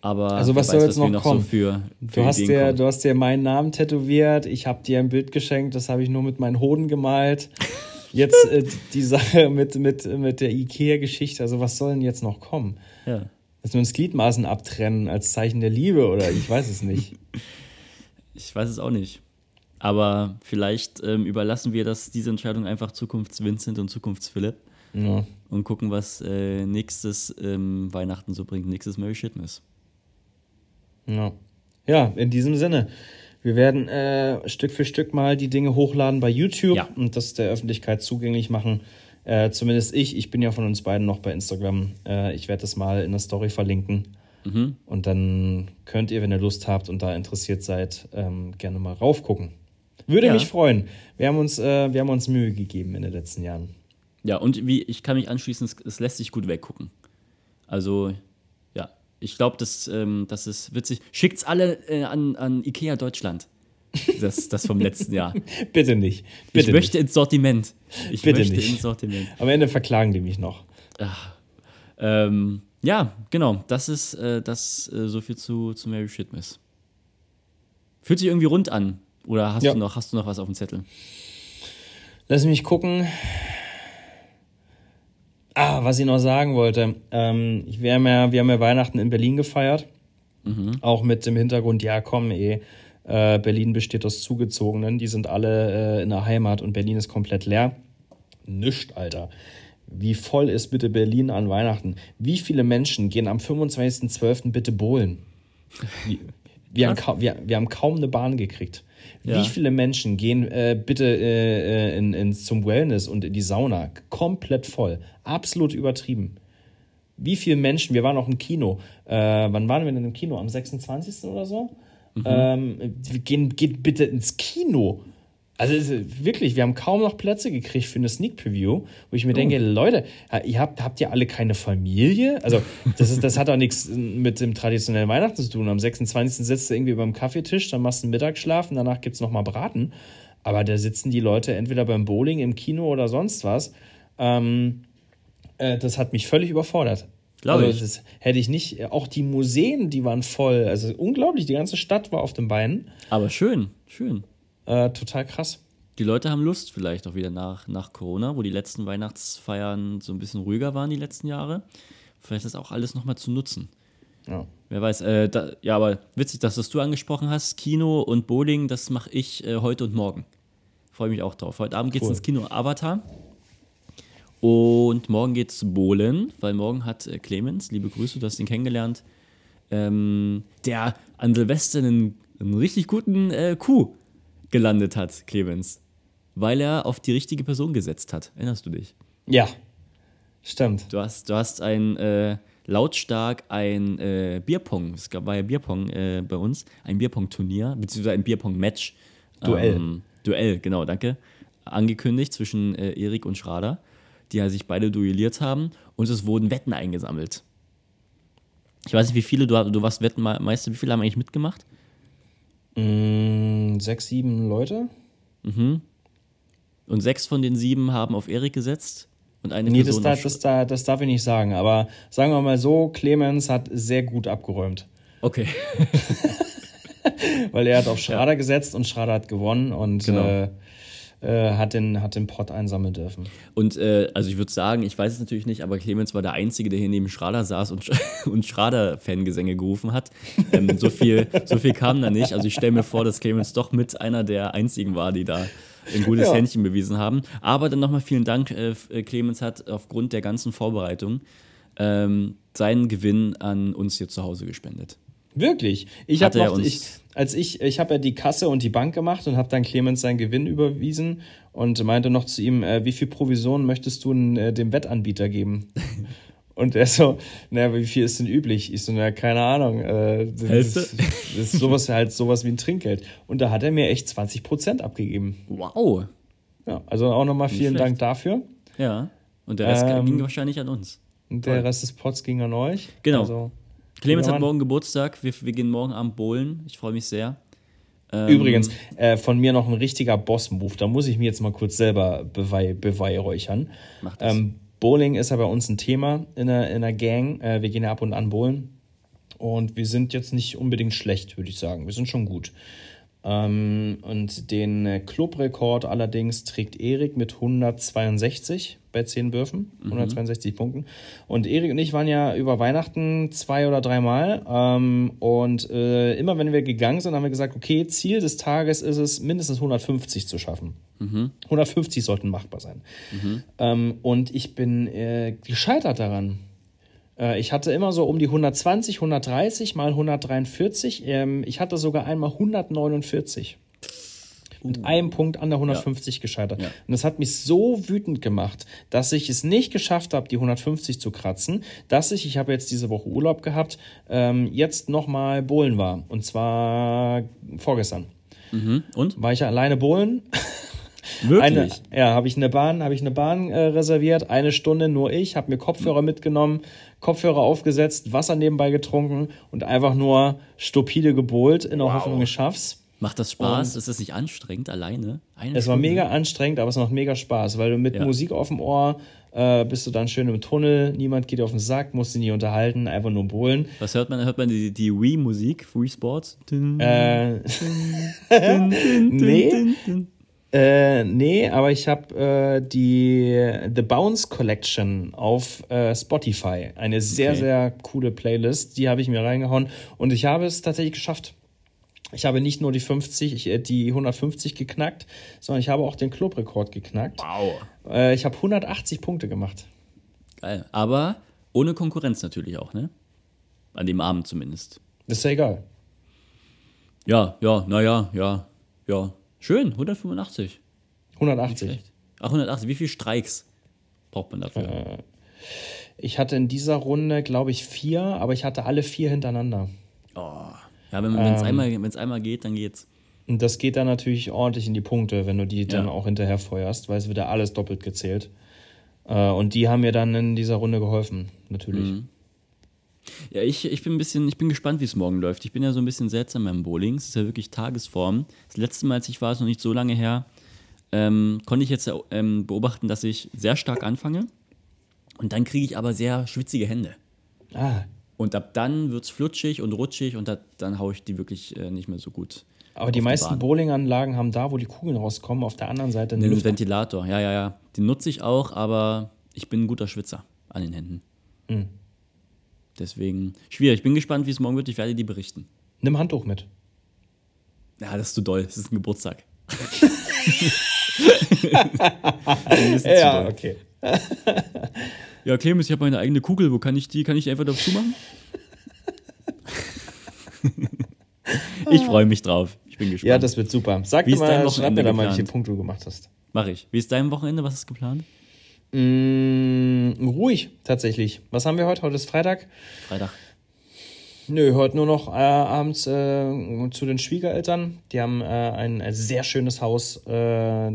Aber also was soll jetzt noch noch kommen? So für, für Du hast, dir, kommen. du hast dir meinen Namen tätowiert, ich habe dir ein Bild geschenkt, das habe ich nur mit meinen Hoden gemalt. Jetzt äh, die Sache mit, mit, mit der Ikea-Geschichte, also was soll denn jetzt noch kommen? Ja. Dass wir uns Gliedmaßen abtrennen als Zeichen der Liebe oder ich weiß es nicht. Ich weiß es auch nicht. Aber vielleicht ähm, überlassen wir das, diese Entscheidung einfach Zukunfts-Vincent und Zukunfts-Philipp Ja. und gucken, was äh, nächstes ähm, Weihnachten so bringt. Nächstes Merry Shitness. Ja. ja, in diesem Sinne. Wir werden äh, Stück für Stück mal die Dinge hochladen bei YouTube Ja. und das der Öffentlichkeit zugänglich machen. Äh, zumindest ich. Ich bin ja von uns beiden noch bei Instagram. Äh, ich werde das mal in der Story verlinken. Und dann könnt ihr, wenn ihr Lust habt und da interessiert seid, ähm, gerne mal raufgucken. Würde Ja. mich freuen. Wir haben, uns, äh, wir haben uns Mühe gegeben in den letzten Jahren. Ja, und wie ich kann mich anschließen, es, es lässt sich gut weggucken. Also, ja, ich glaube, das, ähm, das ist witzig. Schickt's alle äh, an, an IKEA Deutschland. Das, das vom letzten Jahr. Bitte nicht. Ich Bitte möchte nicht. ins Sortiment. Ich Bitte möchte nicht. ins Sortiment. Am Ende verklagen die mich noch. Ähm, ja, genau. Das ist äh, das äh, so viel zu, zu Mary Shitmas. Fühlt sich irgendwie rund an. Oder hast, Ja. du noch, hast du noch was auf dem Zettel? Lass mich gucken. Ah, was ich noch sagen wollte. Ähm, ich- wir, haben ja, wir haben ja Weihnachten in Berlin gefeiert. Auch mit dem Hintergrund, ja komm, eh, äh, Berlin besteht aus Zugezogenen. Die sind alle äh, in der Heimat und Berlin ist komplett leer. Nischt, Alter. Wie voll ist bitte Berlin an Weihnachten? Wie viele Menschen gehen am 25.12. bitte bowlen? Wie- Wir haben, kaum, wir, wir haben kaum eine Bahn gekriegt. Ja. Wie viele Menschen gehen äh, bitte äh, in, in, zum Wellness und in die Sauna? Komplett voll. Absolut übertrieben. Wie viele Menschen, wir waren auch im Kino. Äh, wann waren wir denn im Kino? Am 26. oder so? Ähm, wir gehen, geht bitte ins Kino. Also es wirklich, wir haben kaum noch Plätze gekriegt für eine Sneak Preview, wo ich mir denke, Leute, ihr habt, habt ihr alle keine Familie? Also das, ist, das hat auch nichts mit dem traditionellen Weihnachten zu tun. Am 26. sitzt du irgendwie beim Kaffeetisch, dann machst du einen Mittagsschlaf und danach gibt's noch mal Braten. Aber da sitzen die Leute entweder beim Bowling, im Kino oder sonst was. Ähm, äh, das hat mich völlig überfordert. Glaube also, ich. Das hätte ich nicht. Auch die Museen, die waren voll. Also unglaublich, die ganze Stadt war auf den Beinen. Aber schön, schön. Äh, total krass. Die Leute haben Lust vielleicht auch wieder nach, nach Corona, wo die letzten Weihnachtsfeiern so ein bisschen ruhiger waren die letzten Jahre. Vielleicht das auch alles nochmal zu nutzen. Ja. Wer weiß. Äh, da, ja, aber witzig, dass das du angesprochen hast. Kino und Bowling, das mache ich äh, heute und morgen. Freue mich auch drauf. Heute Abend geht es Cool. ins Kino Avatar. Und morgen geht's bowlen, weil morgen hat äh, Clemens, liebe Grüße, du hast ihn kennengelernt, ähm, der an Silvester einen, einen richtig guten äh, Coup gelandet hat, Clemens. Weil er auf die richtige Person gesetzt hat. Erinnerst du dich? Ja, stimmt. Du hast, du hast ein äh, lautstark ein äh, Bierpong, es gab, war ja Bierpong äh, bei uns, ein Bierpong-Turnier, beziehungsweise ein Bierpong-Match. Duell. Ähm, Duell, genau, danke. Angekündigt zwischen äh, Erik und Schrader, die ja sich beide duelliert haben und es wurden Wetten eingesammelt. Ich weiß nicht, wie viele, du, du warst Wettenmeister, wie viele haben eigentlich mitgemacht? Mm, sechs, sieben Leute? Und sechs von den sieben haben auf Erik gesetzt und eine Nee, das, Person da, auf das, da, das darf ich nicht sagen. Aber sagen wir mal so, Clemens hat sehr gut abgeräumt. Okay. Weil er hat auf Schrader gesetzt und Schrader hat gewonnen. Und Genau. äh, äh, hat, den, hat den Pott einsammeln dürfen. Und äh, also ich würde sagen, ich weiß es natürlich nicht, aber Clemens war der Einzige, der hier neben Schrader saß und, und Schrader-Fangesänge gerufen hat. Ähm, so, viel, so viel kam da nicht. Also ich stelle mir vor, dass Clemens doch mit einer der einzigen war, die da ein gutes Ja. Händchen bewiesen haben. Aber dann nochmal vielen Dank, äh, äh, Clemens hat aufgrund der ganzen Vorbereitung ähm, seinen Gewinn an uns hier zu Hause gespendet. Wirklich. Ich habe er noch, uns- ich, als ich, ich habe ja die Kasse und die Bank gemacht und habe dann Clemens seinen Gewinn überwiesen und meinte noch zu ihm, äh, wie viel Provision möchtest du äh, dem Wettanbieter geben? Und er so, naja, wie viel ist denn üblich? Ich so, na, keine Ahnung. Äh, das, das ist sowas halt sowas wie ein Trinkgeld. Und da hat er mir echt 20 Prozent abgegeben. Wow. Ja, also auch nochmal vielen. Dank dafür. Ja. Und der Rest Ähm, ging wahrscheinlich an uns. Und der Rest des Pots ging an euch. Genau. Also, Clemens hat morgen Geburtstag. Wir, wir gehen morgen Abend bowlen. Ich freue mich sehr. Ähm, Übrigens, äh, von mir noch ein richtiger Boss-Move. Da muss ich mir jetzt mal kurz selber bewei beweihräuchern. Mach das. Ähm, Bowling ist ja bei uns ein Thema in der, in der Gang. Äh, wir gehen ja ab und an bowlen. Und wir sind jetzt nicht unbedingt schlecht, würde ich sagen. Wir sind schon gut. Ähm, und den äh, Clubrekord allerdings trägt Erik mit 162 bei 10 Würfen, 162 Punkten. Und Erik und ich waren ja über Weihnachten zwei oder dreimal. Ähm, und äh, immer wenn wir gegangen sind, haben wir gesagt, okay, Ziel des Tages ist es, mindestens 150 zu schaffen. 150 sollten machbar sein. Ähm, und ich bin äh, gescheitert daran. Äh, Ich hatte immer so um die 120, 130 mal 143. Ähm, Ich hatte sogar einmal 149. Mit einem Punkt an der 150 gescheitert. Ja. Und das hat mich so wütend gemacht, dass ich es nicht geschafft habe, die 150 zu kratzen, dass ich, ich habe jetzt diese Woche Urlaub gehabt, ähm, jetzt nochmal bowlen war. Und zwar vorgestern. Mhm. Und? War ich ja alleine bowlen. Wirklich? Eine, ja, habe ich eine Bahn, habe ich eine Bahn äh, reserviert, eine Stunde nur ich, habe mir Kopfhörer mitgenommen, Kopfhörer aufgesetzt, Wasser nebenbei getrunken und einfach nur stupide gebohlt in der Wow. Hoffnung, ich schaff's. Macht das Spaß? ist das nicht anstrengend alleine? Eine Es war Stunde? mega anstrengend, aber es macht mega Spaß, weil du mit Ja. Musik auf dem Ohr äh, bist du dann schön im Tunnel, niemand geht dir auf den Sack, musst dich nicht unterhalten, einfach nur bowlen. Was hört man? Hört man die, die Wii-Musik? Wii Sports? Dün, Äh, dün, dün, nee. Äh, nee, aber ich habe äh, die The Bounce Collection auf äh, Spotify. Eine sehr, Okay. sehr coole Playlist. Die habe ich mir reingehauen und ich habe es tatsächlich geschafft. Ich habe nicht nur die 50, ich, äh, die 150 geknackt, sondern ich habe auch den Clubrekord geknackt. Wow. Äh, ich habe 180 Punkte gemacht. Geil. Aber ohne Konkurrenz natürlich auch, ne? An dem Abend zumindest. Das ist ja egal. Ja, ja, naja, ja, ja. Schön, 185. 180. Schlecht. Ach, 180. Wie viele Streiks braucht man dafür? Äh, Ich hatte in dieser Runde, glaube ich, vier, aber ich hatte alle vier hintereinander. Oh. Ja, wenn es Ähm. einmal, wenn's einmal geht, dann geht's. Und das geht dann natürlich ordentlich in die Punkte, wenn du die dann Ja. auch hinterher feuerst, weil es wird ja alles doppelt gezählt. Äh, Und die haben mir dann in dieser Runde geholfen, natürlich. Mhm. Ja, ich, ich bin ein bisschen, ich bin gespannt, wie es morgen läuft. Ich bin ja so ein bisschen seltsam beim Bowling. Es ist ja wirklich Tagesform. Das letzte Mal, als ich war, ist noch nicht so lange her, ähm, konnte ich jetzt ähm, beobachten, dass ich sehr stark anfange. Und dann kriege ich aber sehr schwitzige Hände. Ah, Und ab dann wird es flutschig und rutschig und da, dann haue ich die wirklich äh, nicht mehr so gut. aber die meisten Bahn. Bowlinganlagen haben da, wo die Kugeln rauskommen, auf der anderen Seite eine Den Luft. Ventilator, ja, ja, ja. Den nutze ich auch, aber ich bin ein guter Schwitzer an den Händen. Mhm. Deswegen schwierig. Ich bin gespannt, wie es morgen wird. Ich werde dir berichten. Nimm Handtuch mit. Ja, das ist zu doll. Das ist ein Geburtstag. Ein doll. okay. Ja, Clemens, ich habe meine eigene Kugel. Wo kann ich die? Kann ich die einfach dazu machen? ich freue mich drauf. Ich bin gespannt. Ja, das wird super. Sag Wie mir ist dein mal, schreib Wochenende mir da mal, welche Punkte du gemacht hast. Mache ich. Wie ist dein Wochenende? Was ist geplant? Mm, ruhig, tatsächlich. Was haben wir heute? Heute ist Freitag. Freitag. Nö, heute nur noch äh, abends äh, zu den Schwiegereltern. Die haben äh, ein, ein sehr schönes Haus. Äh,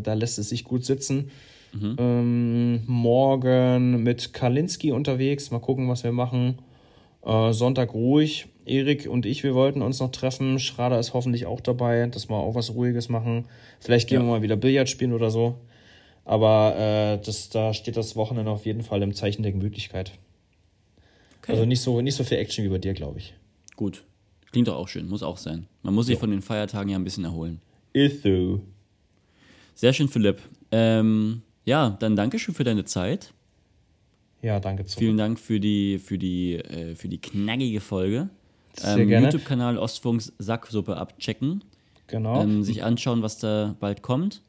da lässt es sich gut sitzen. Ähm, morgen mit Kalinski unterwegs. Mal gucken, was wir machen. Äh, Sonntag ruhig. Erik und ich, wir wollten uns noch treffen. Schrader ist hoffentlich auch dabei, dass wir auch was Ruhiges machen. Vielleicht gehen Ja. wir mal wieder Billard spielen oder so. Aber äh, das, da steht das Wochenende auf jeden Fall im Zeichen der Gemütlichkeit. Okay. Also nicht so, nicht so viel Action wie bei dir, glaube ich. Gut. Klingt doch auch schön. Muss auch sein. Man muss sich von den Feiertagen ja ein bisschen erholen. Ist so. Sehr schön, Philipp. Ähm, ja, dann danke schön für deine Zeit. Ja, danke zurück. Vielen Dank für die, für die, äh, für die knackige Folge. Sehr Ähm, gerne. YouTube-Kanal Ostfunks Sacksuppe abchecken. Genau. Ähm, sich anschauen, was da bald kommt.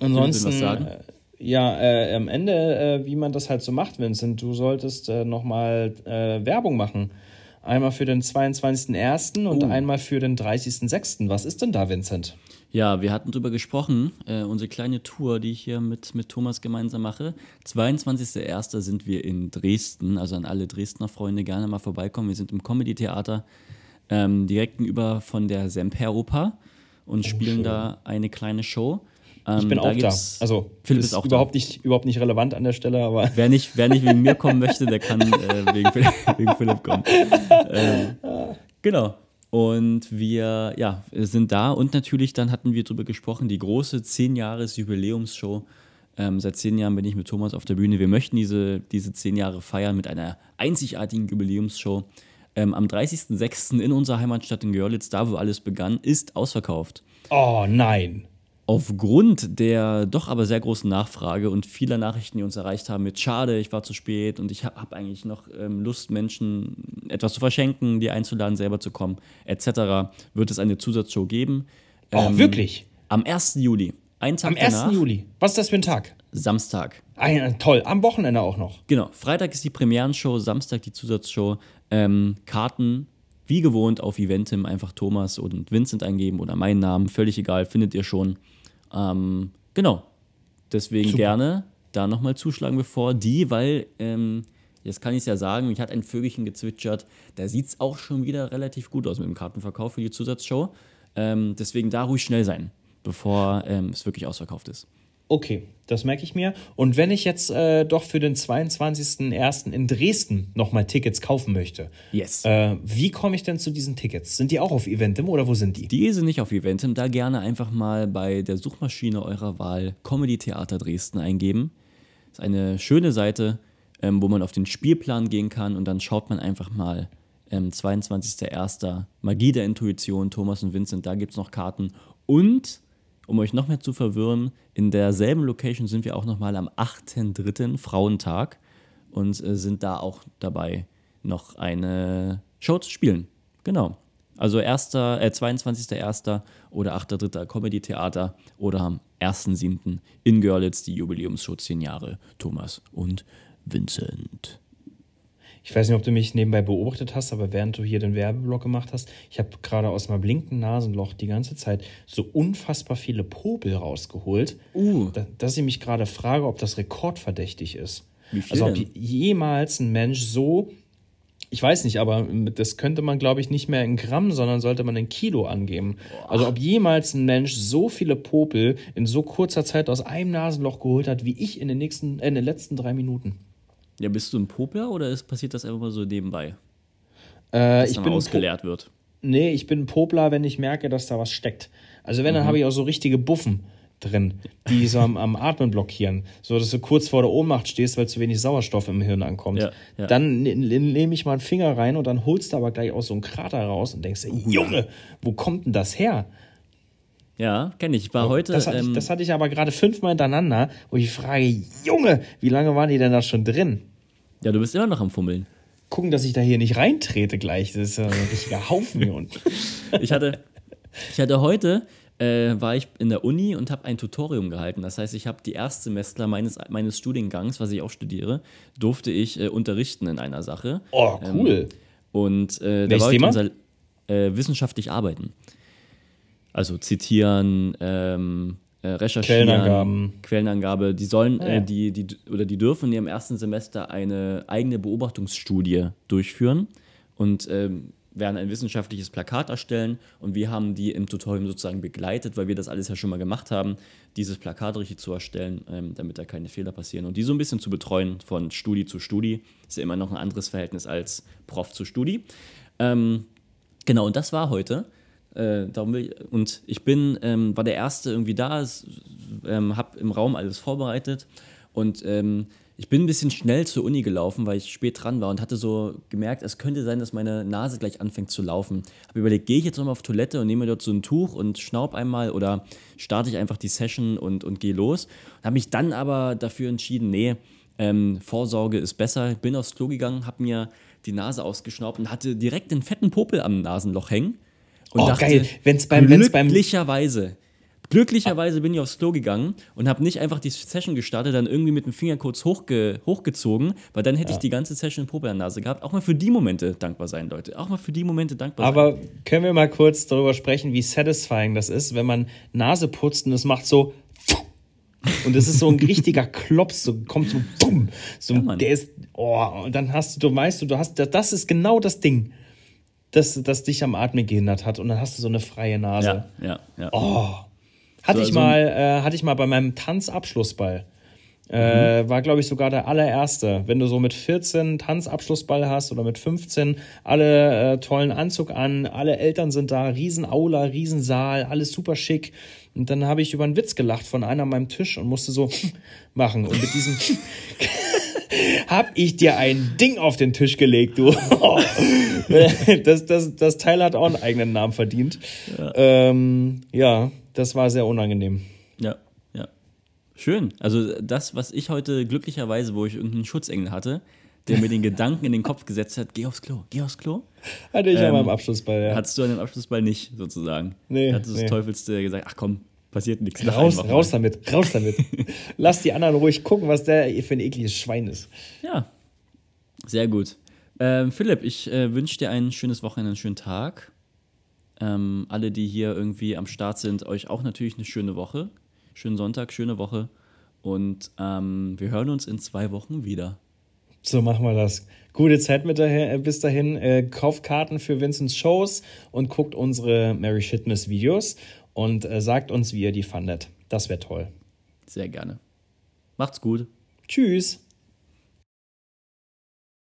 Ansonsten, was sagen? äh, ja, äh, am Ende, äh, wie man das halt so macht, Vincent, du solltest äh, nochmal äh, Werbung machen. Einmal für den 22.01. und Oh. einmal für den 30.06. Was ist denn da, Vincent? Ja, wir hatten drüber gesprochen, äh, unsere kleine Tour, die ich hier mit, mit Thomas gemeinsam mache. 22.01. sind wir in Dresden, also an alle Dresdner Freunde gerne mal vorbeikommen. Wir sind im Comedy-Theater ähm, direkt gegenüber von der Semperoper und spielen Oh, schön. da eine kleine Show. Ähm, Ich bin auch da. Also, Philipp ist, ist auch überhaupt, da. Nicht, überhaupt nicht relevant an der Stelle, aber Wer nicht, wer nicht wegen mir kommen möchte, der kann äh, wegen, Philipp, wegen Philipp kommen. Ähm, genau. Und wir ja, sind da und natürlich dann hatten wir darüber gesprochen, die große 10-Jahres-Jubiläumsshow. Ähm, seit zehn Jahren bin ich mit Thomas auf der Bühne. Wir möchten diese, diese zehn Jahre feiern mit einer einzigartigen Jubiläumsshow. Ähm, am 30.06. in unserer Heimatstadt in Görlitz, da wo alles begann, ist ausverkauft. oh nein. Aufgrund der doch aber sehr großen Nachfrage und vieler Nachrichten, die uns erreicht haben, mit Schade, ich war zu spät und ich habe hab eigentlich noch ähm, Lust, Menschen etwas zu verschenken, die einzuladen, selber zu kommen, etc., wird es eine Zusatzshow geben. Oh, Ähm, wirklich? Am 1. Juli. Ein Tag Am 1. danach, Juli. Was ist das für ein Tag? Samstag. Ein, toll, am Wochenende auch noch. Genau, Freitag ist die Premierenshow, Samstag die Zusatzshow. Ähm, Karten, wie gewohnt, auf Eventim einfach Thomas und Vincent eingeben oder meinen Namen, völlig egal, findet ihr schon. Ähm, genau, deswegen Super. gerne da nochmal zuschlagen, bevor die, weil, ähm, jetzt kann ich es ja sagen, mich hat ein Vögelchen gezwitschert, da sieht es auch schon wieder relativ gut aus mit dem Kartenverkauf für die Zusatzshow. Ähm, deswegen da ruhig schnell sein, bevor ähm, es wirklich ausverkauft ist. Okay, das merke ich mir. Und wenn ich jetzt äh, doch für den 22.01. in Dresden nochmal Tickets kaufen möchte, Yes. äh, wie komme ich denn zu diesen Tickets? Sind die auch auf Eventim oder wo sind die? Die sind nicht auf Eventim, da gerne einfach mal bei der Suchmaschine eurer Wahl Comedy Theater Dresden eingeben. ist eine schöne Seite, ähm, wo man auf den Spielplan gehen kann und dann schaut man einfach mal ähm, 22.01. Magie der Intuition, Thomas und Vincent, da gibt es noch Karten. Und, um euch noch mehr zu verwirren, in derselben Location sind wir auch nochmal am 8.3. Frauentag und äh, sind da auch dabei, noch eine Show zu spielen. Genau. Also 1., äh, 22.01. oder 8.3. Comedy Theater oder am 1.7. in Görlitz die Jubiläumsshow 10 Jahre Thomas und Vincent. Ich weiß nicht, ob du mich nebenbei beobachtet hast, aber während du hier den Werbeblock gemacht hast, ich habe gerade aus meinem blinkenden Nasenloch die ganze Zeit so unfassbar viele Popel rausgeholt, Uh. da, dass ich mich gerade frage, ob das rekordverdächtig ist. Wie viel also ob denn? jemals ein Mensch so, ich weiß nicht, aber das könnte man, glaube ich, nicht mehr in Gramm, sondern sollte man in Kilo angeben. Also ob jemals ein Mensch so viele Popel in so kurzer Zeit aus einem Nasenloch geholt hat, wie ich in den nächsten, äh, in den letzten drei Minuten. Ja, bist du ein Popler oder ist, passiert das einfach mal so nebenbei, Äh, dass ich dann bin ausgeleert wird? Nee, ich bin ein Popler, wenn ich merke, dass da was steckt. Also wenn, dann Mhm. habe ich auch so richtige Buffen drin, die so am, am Atmen blockieren. So, dass du kurz vor der Ohnmacht stehst, weil zu wenig Sauerstoff im Hirn ankommt. Ja, ja. Dann ne- ne- nehme ich mal einen Finger rein und dann holst du aber gleich aus so einem Krater raus und denkst, dir, Junge, wo kommt denn das her? Ja, kenne ich. Ich war heute. das, hatte ähm, ich, das hatte ich aber gerade fünfmal hintereinander, wo ich frage, Junge, wie lange waren die denn da schon drin? ja, du bist immer noch am Fummeln. Gucken, dass ich da hier nicht reintrete gleich. Das ist ja ein richtiger Haufen hier unten. Ich hatte, ich hatte heute, äh, war ich in der Uni und habe ein Tutorium gehalten. Das heißt, ich habe die Erstsemestler meines, meines Studiengangs, was ich auch studiere, durfte ich äh, unterrichten in einer Sache. Oh, cool. Und äh, da war Thema? unser äh, wissenschaftlich arbeiten. Also zitieren, ähm, äh, recherchieren, Quellenangaben. Quellenangabe. Die sollen, Ah, ja. äh, die, die, oder die dürfen in ihrem ersten Semester eine eigene Beobachtungsstudie durchführen und ähm, werden ein wissenschaftliches Plakat erstellen und wir haben die im Tutorium sozusagen begleitet, weil wir das alles ja schon mal gemacht haben, dieses Plakat richtig zu erstellen, ähm, damit da keine Fehler passieren und die so ein bisschen zu betreuen von Studi zu Studi. Ist ja immer noch ein anderes Verhältnis als Prof zu Studi. Ähm, genau, und das war heute. Äh, darum will ich, und ich bin, ähm, war der Erste irgendwie da, ähm, habe im Raum alles vorbereitet und ähm, ich bin ein bisschen schnell zur Uni gelaufen, weil ich spät dran war und hatte so gemerkt, es könnte sein, dass meine Nase gleich anfängt zu laufen. Habe überlegt, gehe ich jetzt nochmal auf Toilette und nehme mir dort so ein Tuch und schnaub einmal oder starte ich einfach die Session und, und gehe los. Habe mich dann aber dafür entschieden, nee, ähm, Vorsorge ist besser. Bin aufs Klo gegangen, habe mir die Nase ausgeschnaubt und hatte direkt den fetten Popel am Nasenloch hängen. Und Oh, geil. Wenn's beim- wenn's beim- glücklicherweise, glücklicherweise bin ich aufs Klo gegangen und habe nicht einfach die Session gestartet, dann irgendwie mit dem Finger kurz hochge hochgezogen, weil dann hätte ich die ganze Session einen Popel an der Nase gehabt. Auch mal für die Momente dankbar sein, Leute. Auch mal für die Momente dankbar sein. Aber können wir mal kurz darüber sprechen, wie satisfying das ist, wenn man Nase putzt und es macht so. Und es ist so ein richtiger Klops, so kommt so bumm. So, Mann. der ist. Oh, und dann hast du, du weißt du, du hast, das ist genau das Ding, das, das dich am Atmen gehindert hat. Und dann hast du so eine freie Nase. ja, ja, ja. Oh. Hatte So, ich also- mal, äh, hatte ich mal bei meinem Tanzabschlussball. Äh, war, glaube ich, sogar der allererste. Wenn du so mit 14 Tanzabschlussball hast oder mit 15 alle äh, tollen Anzug an, alle Eltern sind da, Riesenaula, Riesensaal, alles super schick. Und dann habe ich über einen Witz gelacht von einer an meinem Tisch und musste so machen. Und mit diesem hab ich dir ein Ding auf den Tisch gelegt, du. das, das, das Teil hat auch einen eigenen Namen verdient. Ja, ähm, ja das war sehr unangenehm. Ja, ja. Schön. Also das, was ich heute glücklicherweise, wo ich irgendeinen Schutzengel hatte, der mir den Gedanken in den Kopf gesetzt hat, geh aufs Klo, geh aufs Klo, Hatte ich an Ähm, meinem Abschlussball, ja. hattest du an dem Abschlussball nicht, sozusagen. Nee, Da hat das nee. Teufelsste gesagt, ach komm, passiert nichts. Raus, raus damit, raus damit. Lass die anderen ruhig gucken, was der für ein ekliges Schwein ist. Ja, sehr gut. Ähm, Philipp, ich äh, wünsche dir ein schönes Wochenende, einen schönen Tag. Ähm, alle, die hier irgendwie am Start sind, euch auch natürlich eine schöne Woche. Schönen Sonntag, schöne Woche. Und ähm, wir hören uns in zwei Wochen wieder. So machen wir das. Gute Zeit mit dahin, äh, bis dahin. Äh, kauft Karten für Vincents Shows und guckt unsere Mary Shitness Videos und äh, sagt uns, wie ihr die fandet. Das wäre toll. Sehr gerne. Macht's gut. Tschüss.